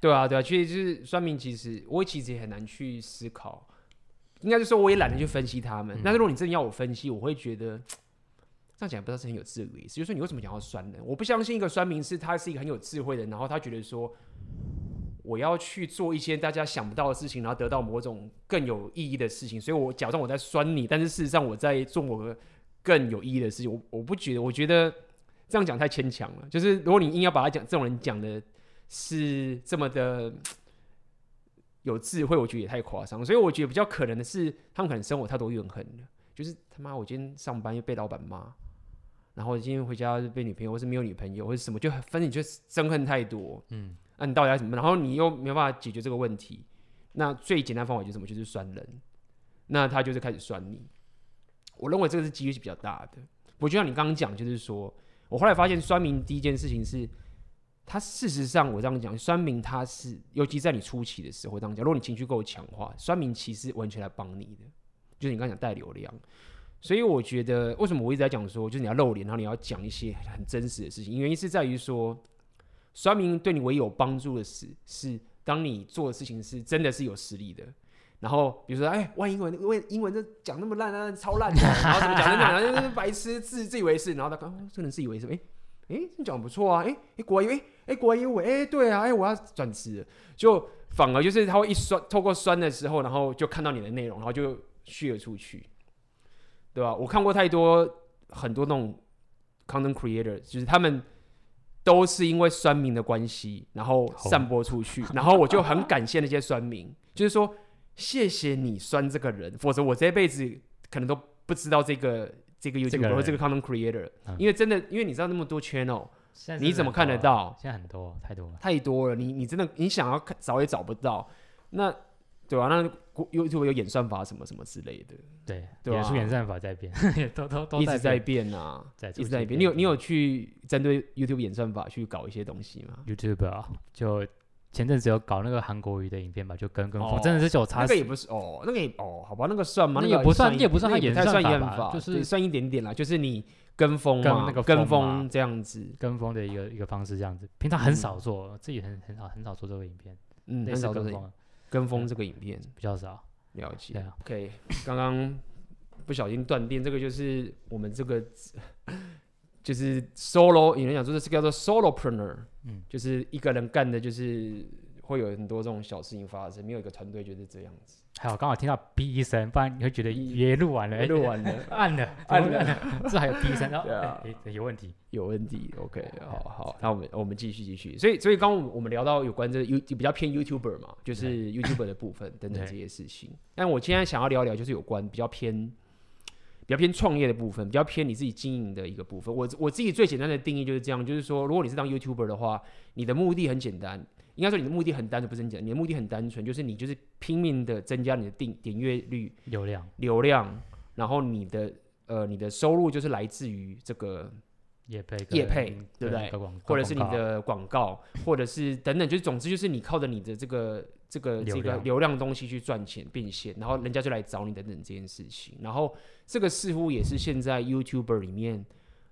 Speaker 1: 对啊对啊，其实就是酸民，其实我其实也很难去思考。应该是说，我也懒得去分析他们。嗯、但是如果你真的要我分析，我会觉得。这样讲不知道是很有智慧，就是说你为什么想要酸呢？我不相信一个酸民是他是一个很有智慧的人，然后他觉得说我要去做一些大家想不到的事情，然后得到某种更有意义的事情，所以我假装我在酸你，但是事实上我在做某个更有意义的事情。我我不觉得，我觉得这样讲太牵强了。就是如果你硬要把他讲这种人讲的是这么的有智慧，我觉得也太夸张。所以我觉得比较可能的是，他们可能生活太多怨恨了，就是他妈我今天上班又被老板骂。然后今天回家被女朋友，或是没有女朋友，或是什么，就反正你就憎恨太多。嗯，那、你到底要什么？然后你又没有办法解决这个问题，那最简单方法就是什么？就是酸人。那他就是开始酸你。我认为这个是几率是比较大的。我就像你刚刚讲，就是说我后来发现酸民第一件事情是，他事实上我这样讲，酸民他是，尤其在你初期的时候这样讲，如果你情绪够强化，酸民其实完全来帮你的，就是你刚刚讲带流量。所以我觉得，为什么我一直在讲说，就是你要露脸，然后你要讲一些很真实的事情？原因是在于说，酸民对你唯一有帮助的是，是当你做的事情是真的是有实力的。然后比如说，哎，外英文，外英文这讲那么烂啊，超烂的，然后怎么讲那讲，然后白痴自自以为是，然后他刚真的自以为是，哎哎，你讲不错啊，哎哎，国外哎哎国外英文，哎对啊，哎我要转职，就反而就是他会一酸，透过酸的时候，然后就看到你的内容，然后就续了出去，对吧？我看过太多很多那种 content creator，就是他们都是因为酸民的关系，然后散播出去，然后我就很感谢那些酸民，就是说。谢谢你酸这个人，否则我这辈子可能都不知道这个这个 YouTuber 或这个 content creator，嗯、因为真的，因为你知道那么多 channel，你怎么看得到？
Speaker 2: 现在很多，太多了，
Speaker 1: 太多了。你你真的你想要看找也找不到，那对吧、啊？那 YouTube 有演算法什么什么之类的，
Speaker 2: 对，
Speaker 1: 对吧、啊？
Speaker 2: 演算法在变，都都都
Speaker 1: 一直在变啊，在一直在变。你有你有去针对 YouTube 演算法去搞一些东西吗
Speaker 2: ？YouTube 啊，就。前阵子有搞那个韩国语的影片吧，就跟跟风，真的是有差。
Speaker 1: 那个也不是哦，那个也哦，好吧，那个算吗？
Speaker 2: 那也不算，也不算，它也
Speaker 1: 算演
Speaker 2: 法，
Speaker 1: 就是算一点点啦，就是你跟风嘛，跟风这样子，
Speaker 2: 跟风的一个一个方式这样子。平常很少做，自己很很少很少做这个影片，
Speaker 1: 嗯，很少跟风，跟风这个影片
Speaker 2: 比较少。
Speaker 1: 了解，OK，刚刚不小心断电，这个就是我们这个。就是 solo，有人讲说这是叫做 solopreneur，嗯，就是一个人干的，就是会有很多这种小事情发生，没有一个团队就是这样子。
Speaker 2: 还好刚好听到哔一声，不然你会觉得也录完了，
Speaker 1: 录完了，
Speaker 2: 按了，按了，这还有哔一声，然后，有问题，
Speaker 1: 有问题，OK，好好，那我们我们继续继续。所以所以刚刚我们聊到有关这个 You 比较偏 YouTuber 嘛，就是 YouTuber 的部分等等这些事情。但我今天想要聊聊，就是有关比较偏。比较偏创业的部分，比较偏你自己经营的一个部分。我我自己最简单的定义就是这样，就是说，如果你是当 YouTuber 的话，你的目的很简单，应该说你的目的很单纯，不是很简单，你的目的很单纯，就是你就是拼命的增加你的订点阅率、
Speaker 2: 流量、
Speaker 1: 流量，然后你的呃你的收入就是来自于这个
Speaker 2: 业配、
Speaker 1: 业配，对不对？或者是你的广告，或者是等等，就是总之就是你靠着你的这个。这个这个流量东西去赚钱变现，然后人家就来找你等等这件事情，然后这个似乎也是现在 YouTuber 里面，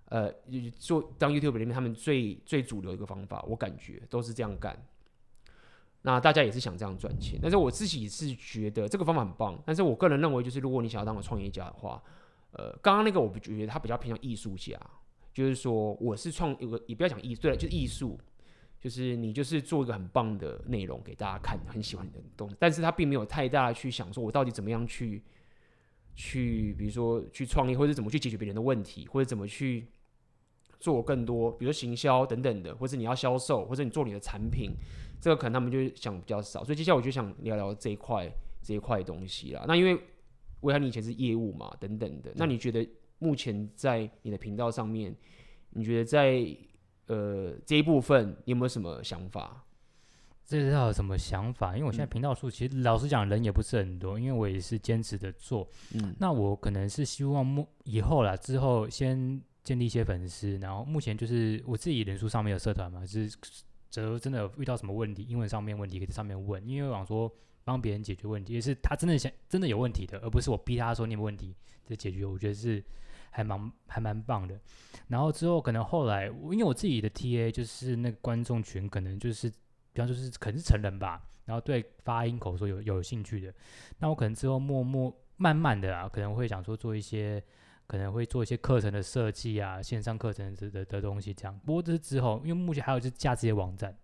Speaker 1: 呃，做当 YouTuber 里面他们最最主流的一个方法，我感觉都是这样干。那大家也是想这样赚钱，但是我自己是觉得这个方法很棒，但是我个人认为就是如果你想要当个创业家的话，呃，刚刚那个我不觉得他比较偏向艺术家，就是说我是创有个也不要讲艺术，对了，就是艺术。就是你就是做一个很棒的内容给大家看，很喜欢你的东西，但是他并没有太大的去想说，我到底怎么样去去，比如说去创业，或者怎么去解决别人的问题，或者怎么去做更多，比如说行销等等的，或者你要销售，或者你做你的产品，这个可能他们就想比较少。所以接下来我就想聊聊这一块这一块东西啦。那因为威翰你以前是业务嘛，等等的，那你觉得目前在你的频道上面，你觉得在呃，这一部分你有没有什么想法？
Speaker 2: 这知道有什么想法？因为我现在频道数其实老实讲人也不是很多，因为我也是坚持的做。嗯，那我可能是希望目以后啦，之后先建立一些粉丝，然后目前就是我自己人数上面有社团嘛，就是则真的遇到什么问题，英文上面问题可以在上面问，因为我想说帮别人解决问题，也是他真的想真的有问题的，而不是我逼他说你有问题就解决。我觉得是。还蛮还蛮棒的，然后之后可能后来，因为我自己的 TA 就是那个观众群，可能就是比方说是可能是成人吧，然后对发音口说有有兴趣的，那我可能之后默默慢慢的啊，可能会想说做一些，可能会做一些课程的设计啊，线上课程的的的东西这样。不过这是之后，因为目前还有就是架这些网站。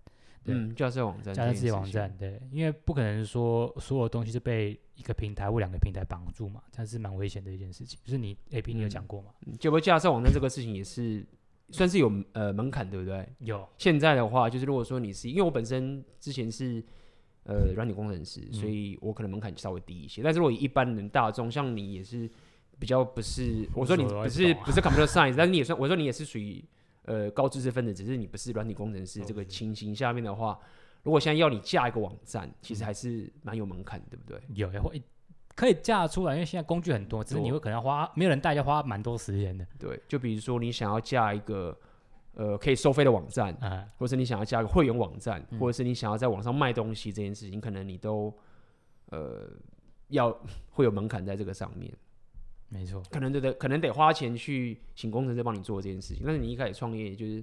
Speaker 1: 嗯，架设网站，
Speaker 2: 架设自己网站，对，因为不可能说所有东西是被一个平台或两个平台绑住嘛，这是蛮危险的一件事情。就是你 A P 你有讲过嘛？
Speaker 1: 就不架设网站这个事情也是算是有呃门槛，对不对？
Speaker 2: 有。
Speaker 1: 现在的话，就是如果说你是因为我本身之前是呃软体工程师，所以我可能门槛稍微低一些。但是如果一般人大众，像你也是比较不是，我说你不是不是 computer science，但是你也算，我说你也是属于。呃，高知识分子，只是你不是软体工程师这个情形下面的话，如果现在要你架一个网站，其实还是蛮有门槛，对不对？
Speaker 2: 有，会可以架出来，因为现在工具很多，只是你会可能要花，没有人带，要花蛮多时间的。
Speaker 1: 对，就比如说你想要架一个呃可以收费的网站，嗯，或者是你想要架一个会员网站，或者是你想要在网上卖东西这件事情，可能你都呃要 会有门槛在这个上面。
Speaker 2: 没错，
Speaker 1: 可能得可能得花钱去请工程师帮你做这件事情。但是你一开始创业，就是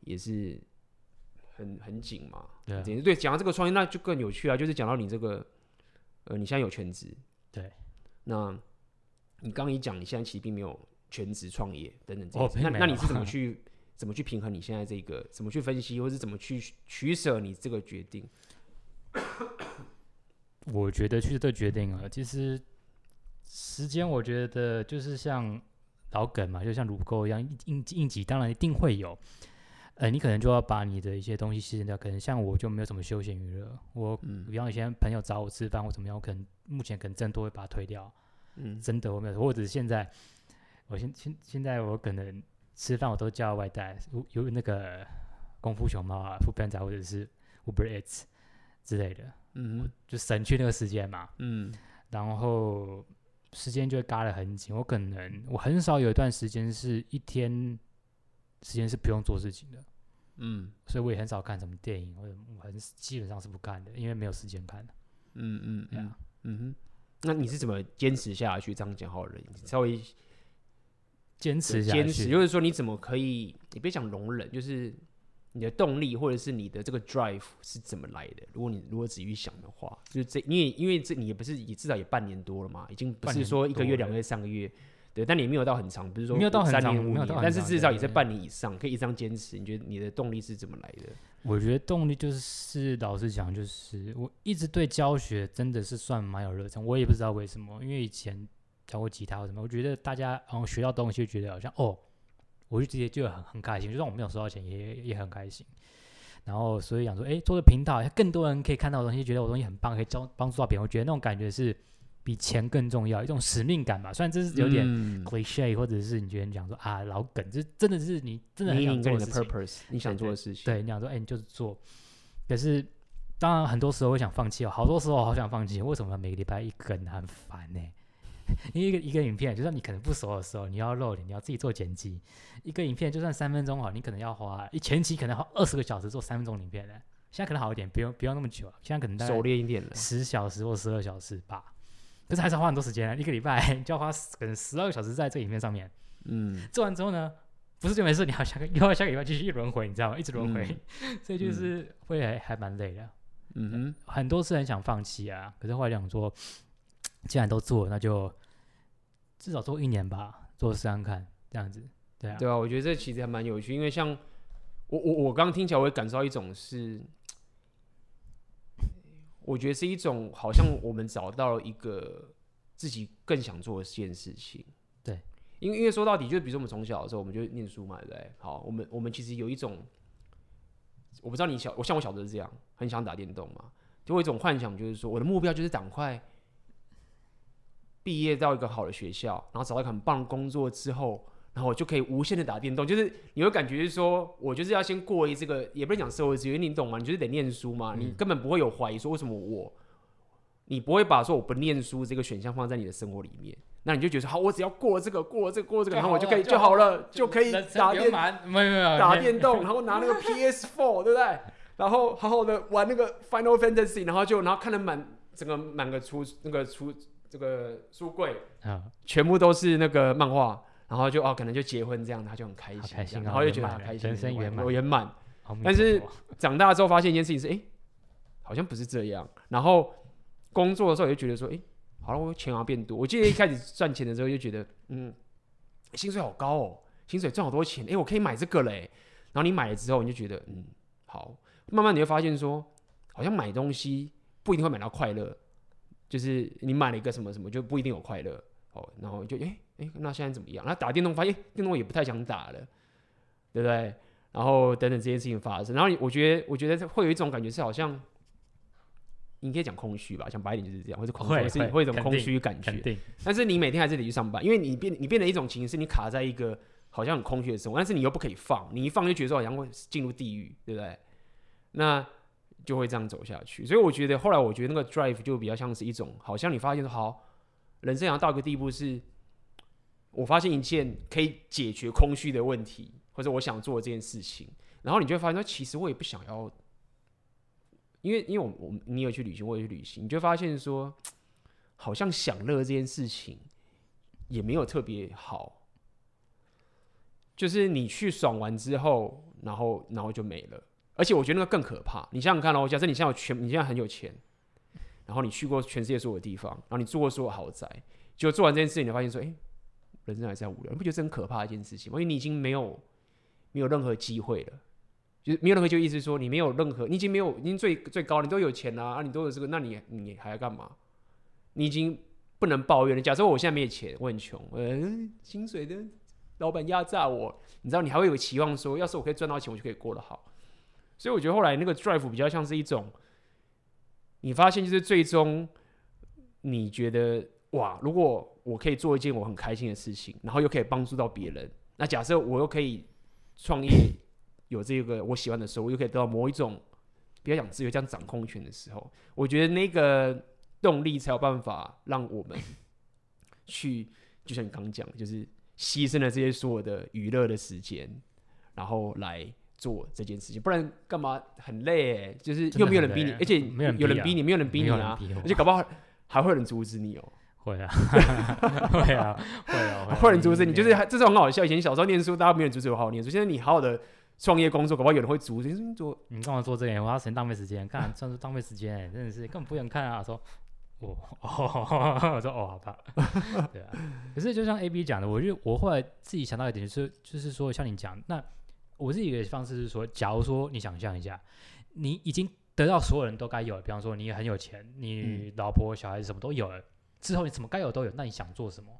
Speaker 1: 也是很很紧嘛。
Speaker 2: 对、啊、
Speaker 1: 对，讲到这个创业，那就更有趣啊，就是讲到你这个，呃，你现在有全职，
Speaker 2: 对，
Speaker 1: 那你刚刚一讲，你现在其实并没有全职创业等等这些，
Speaker 2: 哦、
Speaker 1: 那那你是怎么去 怎么去平衡你现在这个，怎么去分析，或是怎么去取舍你这个决定？
Speaker 2: 我觉得去这决定啊，其实时间，我觉得就是像老梗嘛，就像乳沟一样，应应急当然一定会有。呃，你可能就要把你的一些东西牺牲掉。可能像我就没有什么休闲娱乐，我、嗯、比方以前朋友找我吃饭或怎么样，我可能目前可能真的都会把它推掉。嗯，真的我没有，或者是现在，我现现现在我可能吃饭我都叫外带，有有那个功夫熊猫啊、foodpanda 或者是 Uber Eats 之类的。嗯，就省去那个时间嘛。嗯，然后时间就会嘎得很紧。我可能我很少有一段时间是一天时间是不用做事情的。嗯，所以我也很少看什么电影，或者我很基本上是不看的，因为没有时间看。
Speaker 1: 嗯嗯嗯嗯哼，那你是怎么坚持下去？这样讲好了，稍微
Speaker 2: 坚持下去，
Speaker 1: 坚持就是说你怎么可以？你别讲容忍，就是。你的动力或者是你的这个 drive 是怎么来的？如果你如果仔细想的话，就是这，因为因为这你也不是也至少也半年多了嘛，已经不是说一个月、两个月、三个月，对，但你也没有到很长，不是说
Speaker 2: 没有到很长，
Speaker 1: 三年、五年，但是至少也是半年以上，可以这样坚持。你觉得你的动力是怎么来的？
Speaker 2: 我觉得动力就是老实讲，就是我一直对教学真的是算蛮有热忱，我也不知道为什么，因为以前教过吉他或什么，我觉得大家然后学到东西就觉得好像哦。我就直接就很很开心，就算我没有收到钱也也很开心。然后所以想说，哎，做个频道，更多人可以看到我东西，觉得我东西很棒，可以教帮助到别人。我觉得那种感觉是比钱更重要，一种使命感吧。虽然这是有点 cliche，、嗯、或者是你觉得你讲说啊老梗，这真的是你真的很想做的
Speaker 1: purpose，你想做的事情。
Speaker 2: 对，你想说，哎，你就是做。可是当然很多时候会想放弃哦，好多时候我好想放弃。为什么每个礼拜一更很烦呢？因为一个一个影片，就算你可能不熟的时候，你要露脸，你要自己做剪辑。一个影片就算三分钟好，你可能要花一前期可能花二十个小时做三分钟影片的。现在可能好一点，不用不用那么久，现在可能
Speaker 1: 熟练一点了，
Speaker 2: 十小时或十二小时吧。可是还是要花很多时间，一个礼拜就要花可能十二个小时在这个影片上面。嗯，做完之后呢，不是就没事，你要下个又要下个礼拜继续轮回，你知道吗？一直轮回，嗯、所以就是会还还蛮累的。嗯哼，很多次很想放弃啊，可是后来想说。既然都做了，那就至少做一年吧，做试试看，这样子，对啊，
Speaker 1: 对啊，我觉得这其实还蛮有趣，因为像我我我刚刚听起来，我会感受到一种是，我觉得是一种好像我们找到了一个自己更想做的一件事情，
Speaker 2: 对，
Speaker 1: 因为因为说到底，就比如说我们从小的时候，我们就念书嘛，对不对？好，我们我们其实有一种，我不知道你小，我像我小时候是这样，很想打电动嘛，就会有一种幻想，就是说我的目标就是赶快。毕业到一个好的学校，然后找到一个很棒的工作之后，然后我就可以无限的打电动。就是你会感觉是说，我就是要先过一这个，也不是讲社会资源，你懂吗？你就是得念书嘛，嗯、你根本不会有怀疑说为什么我，你不会把说我不念书这个选项放在你的生活里面。那你就觉得好，我只要过这个，过这个，过这个，然后我就可以就好了，就可以打电
Speaker 2: 没有没有
Speaker 1: 打电动，然后拿那个 PS Four，对不对？然后好好的玩那个 Final Fantasy，然后就然后看了满整个满个出那个出。这个书柜啊，全部都是那个漫画，然后就哦，可能就结婚这样，他就很开心，开心，然后就觉得很开心，
Speaker 2: 人生圆满，
Speaker 1: 圆满。但是长大之后发现一件事情是，哎，好像不是这样。然后工作的时候也就觉得说，哎，好了，我钱要变多。我记得一开始赚钱的时候就觉得，嗯，薪水好高哦，薪水赚好多钱，哎，我可以买这个嘞。然后你买了之后，你就觉得，嗯，好。慢慢你会发现说，好像买东西不一定会买到快乐。就是你买了一个什么什么，就不一定有快乐哦。然后就哎哎、欸欸，那现在怎么样？然后打电动发现电动也不太想打了，对不对？然后等等这件事情发生，然后我觉得我觉得会有一种感觉是好像，你可以讲空虚吧，讲白一点就是这样，或者空虚是会有一种空虚感觉。但是你每天还是得去上班，因为你变你变得一种情形是你卡在一个好像很空虚的生活，但是你又不可以放，你一放就觉得说好像会进入地狱，对不对？那。就会这样走下去，所以我觉得后来我觉得那个 drive 就比较像是一种，好像你发现说好，人生要到一个地步是，我发现一件可以解决空虚的问题，或者我想做这件事情，然后你就会发现说，其实我也不想要，因为因为我我你有去旅行，我也去旅行，你就发现说，好像享乐这件事情也没有特别好，就是你去爽完之后，然后然后就没了。而且我觉得那个更可怕。你想想看哦，假设你现在有全，你现在很有钱，然后你去过全世界所有的地方，然后你住过所有豪宅，结果做完这件事情，你发现说，哎、人生还是在无聊，你不觉得这很可怕一件事情吗？因为你已经没有没有任何机会了，就是没有任何就意思说你没有任何，你已经没有，已经最最高，你都有钱啊，啊你都有这个，那你你还要干嘛？你已经不能抱怨了。假设我现在没有钱，我很穷，嗯，薪水的老板压榨我，你知道，你还会有期望说，要是我可以赚到钱，我就可以过得好。所以我觉得后来那个 drive 比较像是一种，你发现就是最终你觉得哇，如果我可以做一件我很开心的事情，然后又可以帮助到别人，那假设我又可以创业，有这个我喜欢的收入，又可以得到某一种比较讲自由、这样掌控权的时候，我觉得那个。动力才有办法让我们去，就像你刚讲，就是牺牲了这些所有的娱乐的时间，然后来做这件事情。不然干嘛很累？欸？就是又没有人逼你，而且没有人逼你，没有人逼你啊！而且搞不好还会有人阻止你哦。
Speaker 2: 会啊，会啊，会啊，
Speaker 1: 会有人阻止你。就是这是很好笑。以前小时候念书，大家没有人阻止我好好念书。现在你好好的创业工作，搞不好有人会阻止你做。
Speaker 2: 你干嘛做这个？我要嫌浪费时间，看算是浪费时间，真的是根本不想看啊！说。我哦，我说哦，好吧，对啊。可是就像 A B 讲的，我就我后来自己想到一点，就是就是说，像你讲，那我自己的方式是说，假如说你想象一下，你已经得到所有人都该有的，比方说你很有钱，你老婆小孩子什么都有了，之后你什么该有都有，那你想做什么？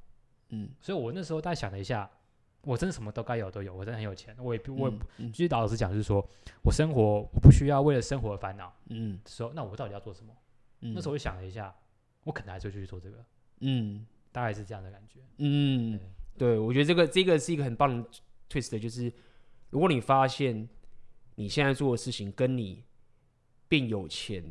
Speaker 2: 嗯，所以我那时候大概想了一下，我真的什么都该有都有，我真的很有钱，我也不我也不，其实老实讲就是说我生活我不需要为了生活而烦恼，嗯，说那我到底要做什么？嗯那时候我就想了一下。我可能还是会继续做这个，嗯，大概是这样的感觉，
Speaker 1: 嗯，对，对，我觉得这个这个是一个很棒的 twist，就是如果你发现你现在做的事情跟你变有钱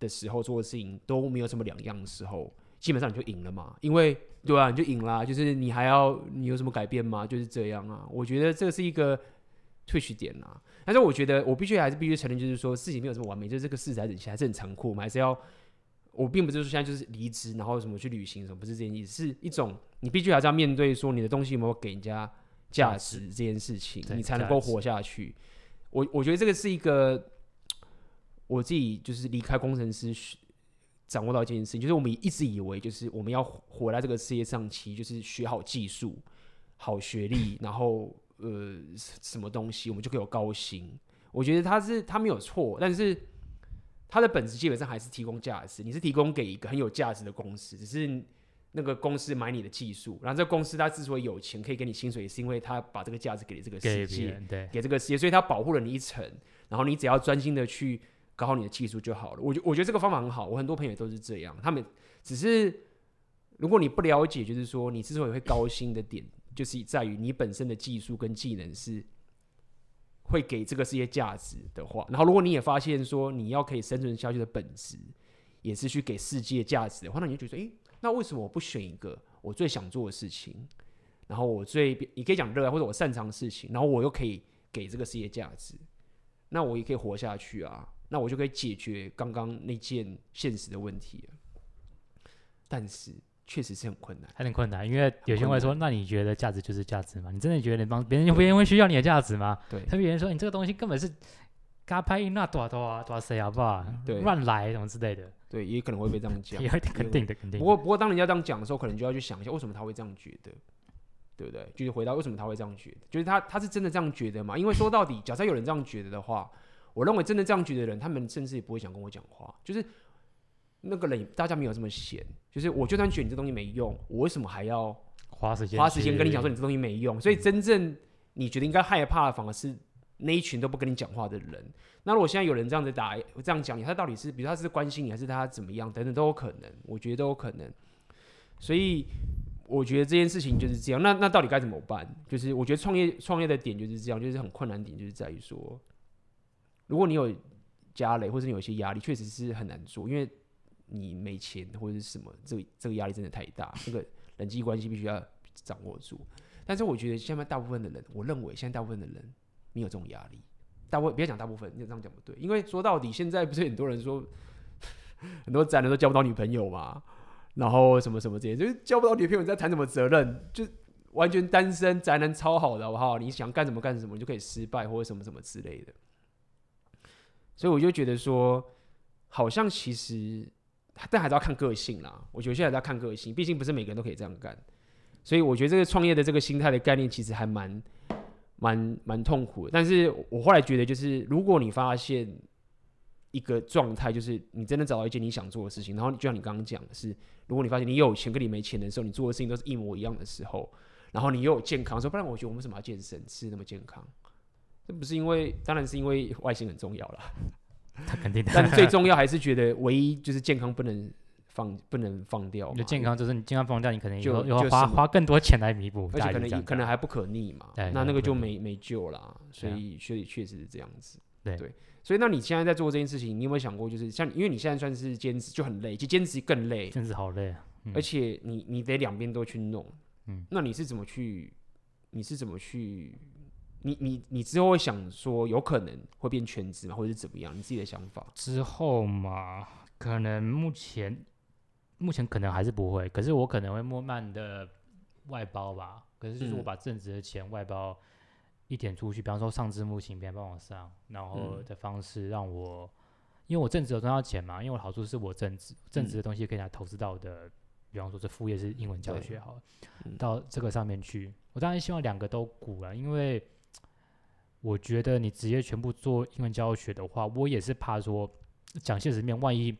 Speaker 1: 的时候做的事情都没有什么两样的时候，基本上你就赢了嘛，因为对啊，你就赢啦，就是你还要你有什么改变吗？就是这样啊，我觉得这是一个 twist 点啊，但是我觉得我必须还是必须承认，就是说事情没有这么完美，就是这个事实还是还是很残酷，我们还是要。我并不是说现在就是离职，然后什么去旅行什么，不是这件意思，是一种你必须还是要面对说你的东西有没有给人家价值这件事情，你才能够活下去。我我觉得这个是一个我自己就是离开工程师掌握到一件事情，就是我们一直以为就是我们要活在这个世界上，其实就是学好技术、好学历，然后呃什么东西我们就可以有高薪。我觉得他是他没有错，但是。他的本质基本上还是提供价值，你是提供给一个很有价值的公司，只是那个公司买你的技术，然后这个公司它之所以有钱可以给你薪水，是因为它把这个价值给了这个世界，给，给这个世界，所以它保护了你一层，然后你只要专心的去搞好你的技术就好了。我觉我觉得这个方法很好，我很多朋友都是这样，他们只是如果你不了解，就是说你之所以会高薪的点，就是在于你本身的技术跟技能是。会给这个世界价值的话，然后如果你也发现说你要可以生存下去的本质也是去给世界价值的话，那你就觉得，诶，那为什么我不选一个我最想做的事情，然后我最你可以讲热爱或者我擅长的事情，然后我又可以给这个世界价值，那我也可以活下去啊，那我就可以解决刚刚那件现实的问题。但是。确实是很困难，
Speaker 2: 很困难，因为有些人会说：“那你觉得价值就是价值吗？你真的觉得你帮别人，别人会需要你的价值吗？”对，特别人说：“你这个东西根本是嘎拍音那多少多少多少谁好不好？对，乱来什么之类的。”对，也可能会被这样讲，也肯定的，肯定。不过，不过当人家这样讲的时候，可能就要去想一下，为什么他会这样觉得，对不对？就是回答为什么他会这样觉得，就是他他是真的这样觉得嘛？因为说到底，假设有人这样觉得的话，我认为真的这样觉得的人，他们甚至也不会想跟我讲话，就是。那个人，大家没有这么闲，就是我就算觉得你这东西没用，我为什么还要花时间花时间跟你讲说你这东西没用？所以真正你觉得应该害怕的，反而是那一群都不跟你讲话的人。那如果现在有人这样子打，这样讲你，他到底是，比如他是关心你，还是他怎么样，等等都有可能，我觉得都有可能。所以我觉得这件事情就是这样。那那到底该怎么办？就是我觉得创业创业的点就是这样，就是很困难点，就是在于说，如果你有家累，或者你有一些压力，确实是很难做，因为。你没钱或者是什么，这个这个压力真的太大，这个人际关系必须要掌握住。但是我觉得现在大部分的人，我认为现在大部分的人没有这种压力。大部分别讲大部分，你这样讲不对，因为说到底，现在不是很多人说 很多宅男都交不到女朋友嘛，然后什么什么这些，就是交不到女朋友，你在谈什么责任？就完全单身宅男超好的好不好？你想干什么干什么，你就可以失败或者什么什么之类的。
Speaker 1: 所以我就觉得说，好像其实，但还是要看个性啦。我觉得现在要看个性，毕竟不是每个人都可以这样干。所以我觉得这个创业的这个心态的概念，其实还蛮蛮蛮痛苦的。但是我后来觉得，就是如果你发现一个状态，就是你真的找到一件你想做的事情，然后就像你刚刚讲的是，如果你发现你有钱跟你没钱的时候，你做的事情都是一模一样的时候，然后你又有健康，的时候不然我觉得我们为什么要健身，吃那么健康？这不是因为，当然是因为外形很重要了。
Speaker 2: 他肯定的，
Speaker 1: 但最重要还是觉得唯一就是健康不能放，不能放掉。
Speaker 2: 你的健康就是你健康放掉，你可能就要花花更多钱来弥补，
Speaker 1: 而且可能可能还不可逆嘛。那那个就没没救啦。所以所以确实是这样子。对对，所以那你现在在做这件事情，你有没有想过，就是像因为你现在算是兼职，就很累，其实兼职更累，
Speaker 2: 兼职好累啊。
Speaker 1: 而且你你得两边都去弄。嗯，那你是怎么去？你是怎么去？你你你之后会想说有可能会变全职吗？或者是怎么样？你自己的想法？
Speaker 2: 之后嘛，可能目前目前可能还是不会，可是我可能会慢慢的外包吧。可是就是我把正职的钱外包一点出去，嗯、比方说上字幕请别人帮我上，然后的方式让我，因为我正职有赚到钱嘛，因为我好处是我正职正职的东西可以来投资到我的，比方说这副业是英文教学好了，嗯、到这个上面去。我当然希望两个都鼓了，因为。我觉得你直接全部做英文教学的话，我也是怕说讲现实面，万一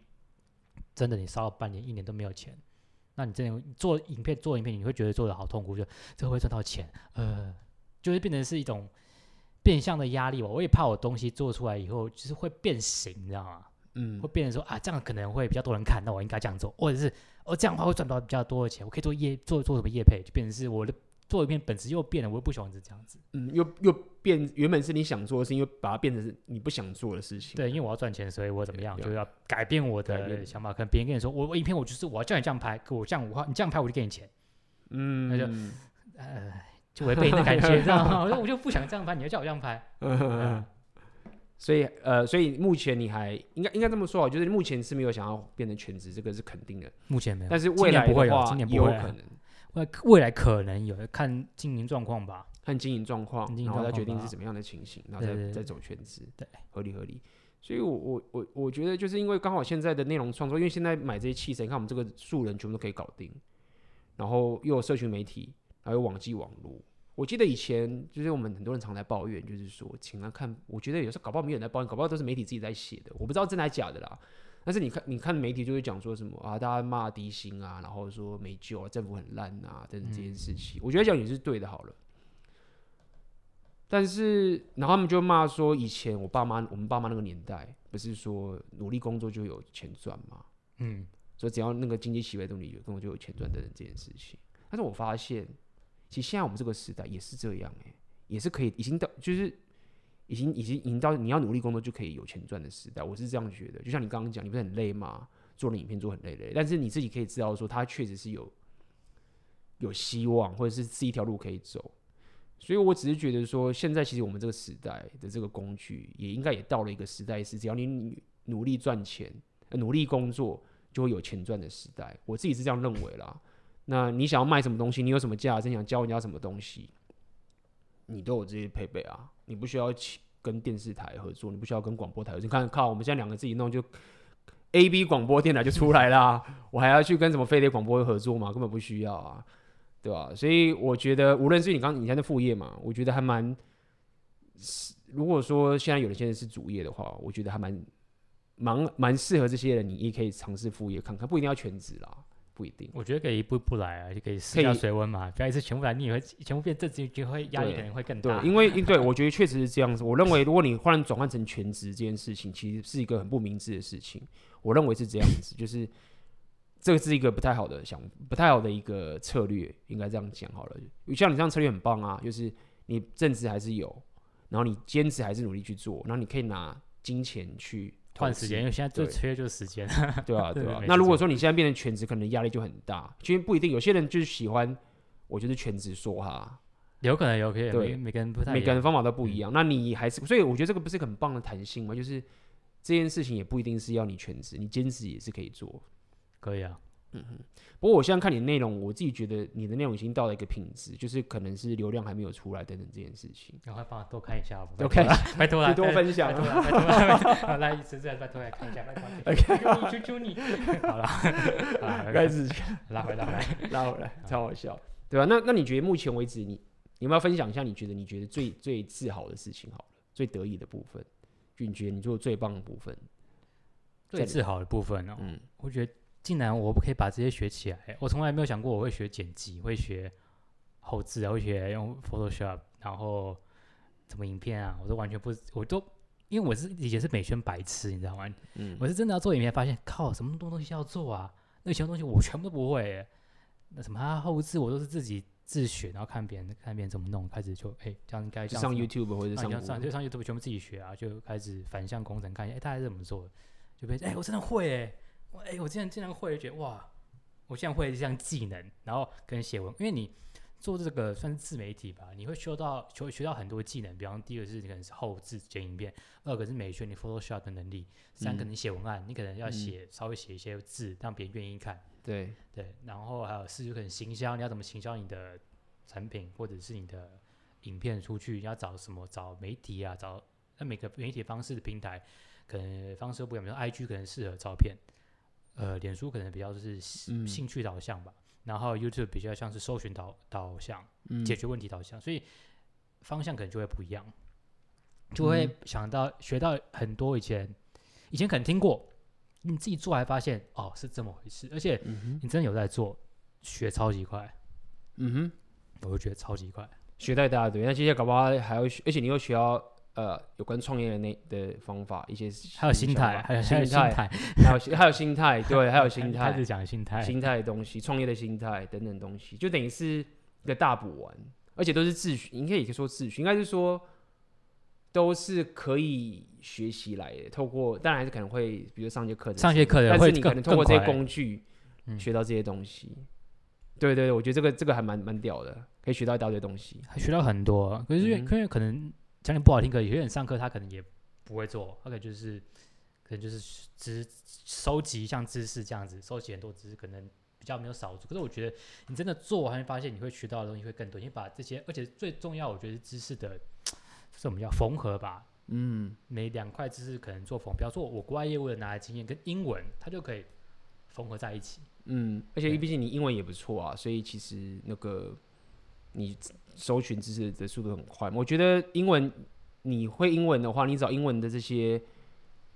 Speaker 2: 真的你烧了半年、一年都没有钱，那你真的做影片、做影片，你会觉得做的好痛苦，就这会赚到钱，呃，就是变成是一种变相的压力吧。我也怕我东西做出来以后，就是会变形，你知道吗？嗯，会变成说啊，这样可能会比较多人看，那我应该这样做，或者是哦这样的话会赚到比较多的钱，我可以做业做做什么业配，就变成是我的。做一遍本质又变了，我又不喜欢是这样子。
Speaker 1: 嗯，又又变，原本是你想做的事，因为把它变成是你不想做的事情。
Speaker 2: 对，因为我要赚钱，所以我怎么样就要改变我的想法。可能别人跟你说，我我影片我就是我要叫你这样拍，可我这样我你这样拍我就给你钱。嗯，那就呃就违背你的感觉，知道吗？我 说我就不想这样拍，你要叫我这样拍。
Speaker 1: 所以呃，所以目前你还应该应该这么说啊，就是目前是没有想要变成全职，这个是肯定的。
Speaker 2: 目前没有，
Speaker 1: 但是未来的话，今年不会有，有可能。
Speaker 2: 未未来可能有看经营状况吧，
Speaker 1: 看经营状况，然后再决定是怎么样的情形，然后再再走全职，对，合理合理。所以我，我我我我觉得，就是因为刚好现在的内容创作，因为现在买这些器材，你看我们这个素人全部都可以搞定，然后又有社群媒体，还有网际网络。我记得以前就是我们很多人常在抱怨，就是说，请他看，我觉得有时候搞不好没有人来抱怨，搞不好都是媒体自己在写的，我不知道真的还假的啦。但是你看，你看媒体就会讲说什么啊，大家骂低薪啊，然后说没救啊，政府很烂啊，等等这件事情，嗯、我觉得讲也是对的，好了。但是，然后他们就骂说，以前我爸妈，我们爸妈那个年代，不是说努力工作就有钱赚吗？嗯，所以只要那个经济起飞动力有，工作就有钱赚等等这件事情。但是我发现，其实现在我们这个时代也是这样、欸，哎，也是可以，已经到就是。已经已经已经到你要努力工作就可以有钱赚的时代，我是这样觉得。就像你刚刚讲，你不是很累吗？做了影片做很累累，但是你自己可以知道说，它确实是有有希望，或者是是一条路可以走。所以我只是觉得说，现在其实我们这个时代的这个工具，也应该也到了一个时代，是只要你努力赚钱、努力工作，就会有钱赚的时代。我自己是这样认为啦。那你想要卖什么东西？你有什么价值？你想教人家什么东西？你都有这些配备啊，你不需要跟电视台合作，你不需要跟广播台合作。你看，靠，我们现在两个自己弄，就 A B 广播电台就出来啦。我还要去跟什么飞碟广播合作吗？根本不需要啊，对吧？所以我觉得，无论是你刚你现在副业嘛，我觉得还蛮。如果说现在有的现在是主业的话，我觉得还蛮蛮蛮适合这些人，你也可以尝试副业看看，不一定要全职啦。不一定，
Speaker 2: 我觉得可以一步一步来啊，就可以试下水温嘛。不要一次全部来，你也会全部变正职，就会压力可能会更大。
Speaker 1: 对，因为对，我觉得确实是这样子。我认为，如果你忽然转换成全职这件事情，其实是一个很不明智的事情。我认为是这样子，就是这个是一个不太好的想，不太好的一个策略，应该这样讲好了。像你这样策略很棒啊，就是你正职还是有，然后你兼职还是努力去做，然后你可以拿金钱去。
Speaker 2: 换时间，因为现在最缺就是时间。
Speaker 1: 对啊，对啊。那如果说你现在变成全职，可能压力就很大。其实不一定，有些人就是喜欢，我就是全职说哈。
Speaker 2: 有可能，有可能。
Speaker 1: 对，
Speaker 2: 每个人不太，
Speaker 1: 每个人方法都不一样。那你还是，所以我觉得这个不是很棒的弹性吗？就是这件事情也不一定是要你全职，你兼职也是可以做。
Speaker 2: 可以啊，
Speaker 1: 嗯哼。不过我现在看你的内容，我自己觉得你的内容已经到了一个品质，就是可能是流量还没有出来等等这件事情。
Speaker 2: 赶快帮我多看一下，
Speaker 1: 多看一下，
Speaker 2: 拜托了，
Speaker 1: 多分享，
Speaker 2: 拜托了，拜托了，来，实在拜托来看一下，拜托你，求求你，好了，
Speaker 1: 开始
Speaker 2: 拉回拉回来，
Speaker 1: 拉回来，超好笑，对吧？那那你觉得目前为止你，有没有分享一下你觉得你觉得最最自豪的事情？好了，最得意的部分，就你觉得你做的最棒的部分，
Speaker 2: 最自豪的部分哦，嗯，我觉得。竟然我不可以把这些学起来，我从来没有想过我会学剪辑，会学后置啊，会学用 Photoshop，然后怎么影片啊，我都完全不，我都因为我是以前是美宣白痴，你知道吗？嗯，我是真的要做影片，发现靠，什么多东西要做啊？那些东西我全部都不会。那什么啊，后置我都是自己自学，然后看别人看别人怎么弄，开始就哎、欸，这样应该
Speaker 1: 上 YouTube 或者上
Speaker 2: 上就上 YouTube 全部自己学啊，就开始反向工程看一下，哎、欸，大家是怎么做的，就变成哎、欸，我真的会哎。哎、欸，我竟然竟然会觉得哇，我竟然会这项技能，然后跟写文，因为你做这个算是自媒体吧，你会学到学学到很多技能，比方第一个是你可能是后置剪影片，二个是美学你 Photoshop 的能力，三个你写文案，嗯、你可能要写、嗯、稍微写一些字，让别人愿意看。
Speaker 1: 对
Speaker 2: 对，然后还有四就可能行销，你要怎么行销你的产品或者是你的影片出去，你要找什么找媒体啊，找那每个媒体方式的平台可能方式不一样，比如 IG 可能适合照片。呃，脸书可能比较是兴趣导向吧，嗯、然后 YouTube 比较像是搜寻导导向，嗯、解决问题导向，所以方向可能就会不一样，就会想到学到很多以前以前可能听过，你自己做还发现哦是这么回事，而且你真的有在做，学超级快，嗯哼，我就觉得超级快，
Speaker 1: 学到一大堆，那接下来搞不好还要学，而且你又学到。呃，有关创业的那的方法，一些
Speaker 2: 还有心态，还有心态，
Speaker 1: 还有还有心态，对，还有 心态，
Speaker 2: 开始讲心态，
Speaker 1: 心态的东西，创业的心态等等东西，就等于是一个大补丸，而且都是自学，应该也可以说自学，应该是说都是可以学习来的。透过当然还是可能会，比如上节课程，
Speaker 2: 上节课程，
Speaker 1: 但是你可能通过这些工具学到这些东西。对对对，我觉得这个这个还蛮蛮屌的，可以学到一大堆东西，
Speaker 2: 还学到很多。可是因为因为可能。讲点不好听，可有些人上课他可能也不会做，他可能就是可能就是只收集像知识这样子，收集很多知识，可能比较没有少做。可是我觉得你真的做，我还会发现你会学到的东西会更多。你把这些，而且最重要，我觉得是知识的，就是我们叫缝合吧。嗯，每两块知识可能做缝，比方说我国外业务的拿来经验跟英文，它就可以缝合在一起。
Speaker 1: 嗯，而且毕竟你英文也不错啊，所以其实那个你。搜寻知识的速度很快，我觉得英文你会英文的话，你找英文的这些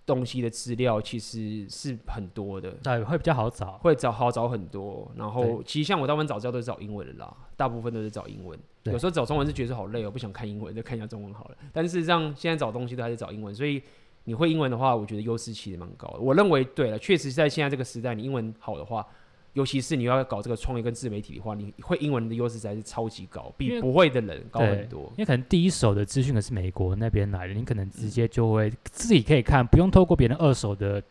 Speaker 1: 东西的资料其实是很多的，
Speaker 2: 对，会比较好找，
Speaker 1: 会找好找很多。然后其实像我大部分找资料都是找英文的啦，大部分都是找英文。有时候找中文是觉得好累，我不想看英文，就看一下中文好了。但是事实上现在找东西都还是找英文，所以你会英文的话，我觉得优势其实蛮高的。我认为对了，确实在现在这个时代，你英文好的话。尤其是你要搞这个创业跟自媒体的话，你会英文的优势才是超级高，比不会的人高很多。
Speaker 2: 因为可能第一手的资讯可是美国那边来的，你可能直接就会自己可以看，不用透过别人二手的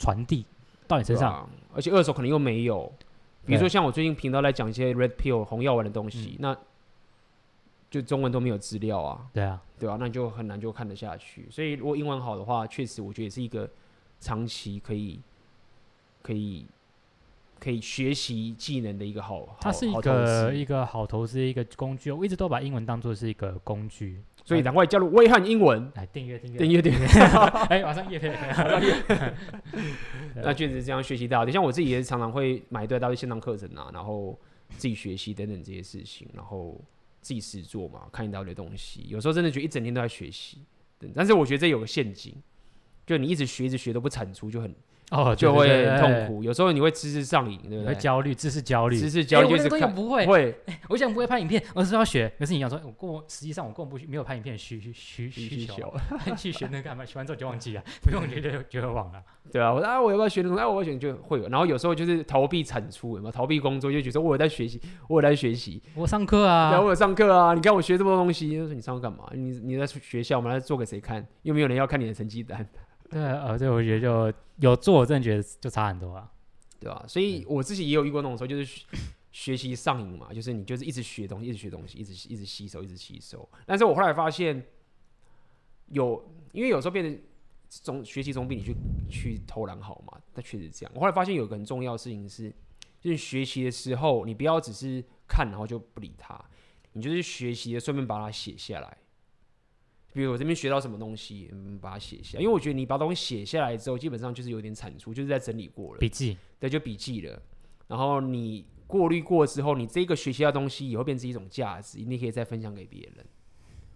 Speaker 2: 传递到你身上，啊。
Speaker 1: 而且二手可能又没有，比如说像我最近频道来讲一些 Red Pill 红药丸的东西，嗯、那就中文都没有资料啊。
Speaker 2: 对啊，
Speaker 1: 对啊，那你就很难就看得下去。所以如果英文好的话，确实我觉得也是一个长期可以可以。可以学习技能的一个好，好
Speaker 2: 它是一个一个好投资一个工具。我一直都把英文当做是一个工具，
Speaker 1: 所以赶快加入威汉英文，
Speaker 2: 来订阅订阅
Speaker 1: 订阅订阅。
Speaker 2: 哎，马上业配，马上业配。
Speaker 1: 那确实这样学习到，像我自己也是常常会买一大堆线上课程啊，然后自己学习等等这些事情，然后自己实做嘛，看一大堆东西。有时候真的觉得一整天都在学习，但是我觉得这有个陷阱，就你一直学一直学都不产出，就很。哦，就会痛苦。有时候你会知识上瘾，对不对？
Speaker 2: 会焦虑，知识焦虑，
Speaker 1: 知识焦虑就是
Speaker 2: 看不会。
Speaker 1: 会，
Speaker 2: 我想不会拍影片，我是要学。可是你想说，我过实际上我根本不没有拍影片需需需需求，去学那干嘛？学完之后就忘记了，不用学就就会忘了。
Speaker 1: 对啊，我说啊，我要不要学那种？哎，我要学就会有。然后有时候就是逃避产出，有没有？逃避工作，就觉得我有在学习，我有在学习，
Speaker 2: 我上课啊，
Speaker 1: 我有上课啊。你看我学这么多东西，就说你上课干嘛？你你在学校嘛，在做给谁看？又没有人要看你的成绩单。
Speaker 2: 对，呃，对，我觉得就有做，我真的觉得就差很多啊，
Speaker 1: 对吧？所以我自己也有遇过那种时候，就是学习上瘾嘛，就是你就是一直学东西，一直学东西，一直一直吸收，一直吸收。但是我后来发现，有因为有时候变得总学习总比你去去偷懒好嘛？但确实这样。我后来发现有个很重要的事情是，就是学习的时候，你不要只是看然后就不理他，你就是学习的顺便把它写下来。比如我这边学到什么东西，嗯，把它写下来。因为我觉得你把东西写下来之后，基本上就是有点产出，就是在整理过了。
Speaker 2: 笔记，
Speaker 1: 对，就笔记了。然后你过滤过之后，你这个学习的东西也会变成一种价值，你可以再分享给别人。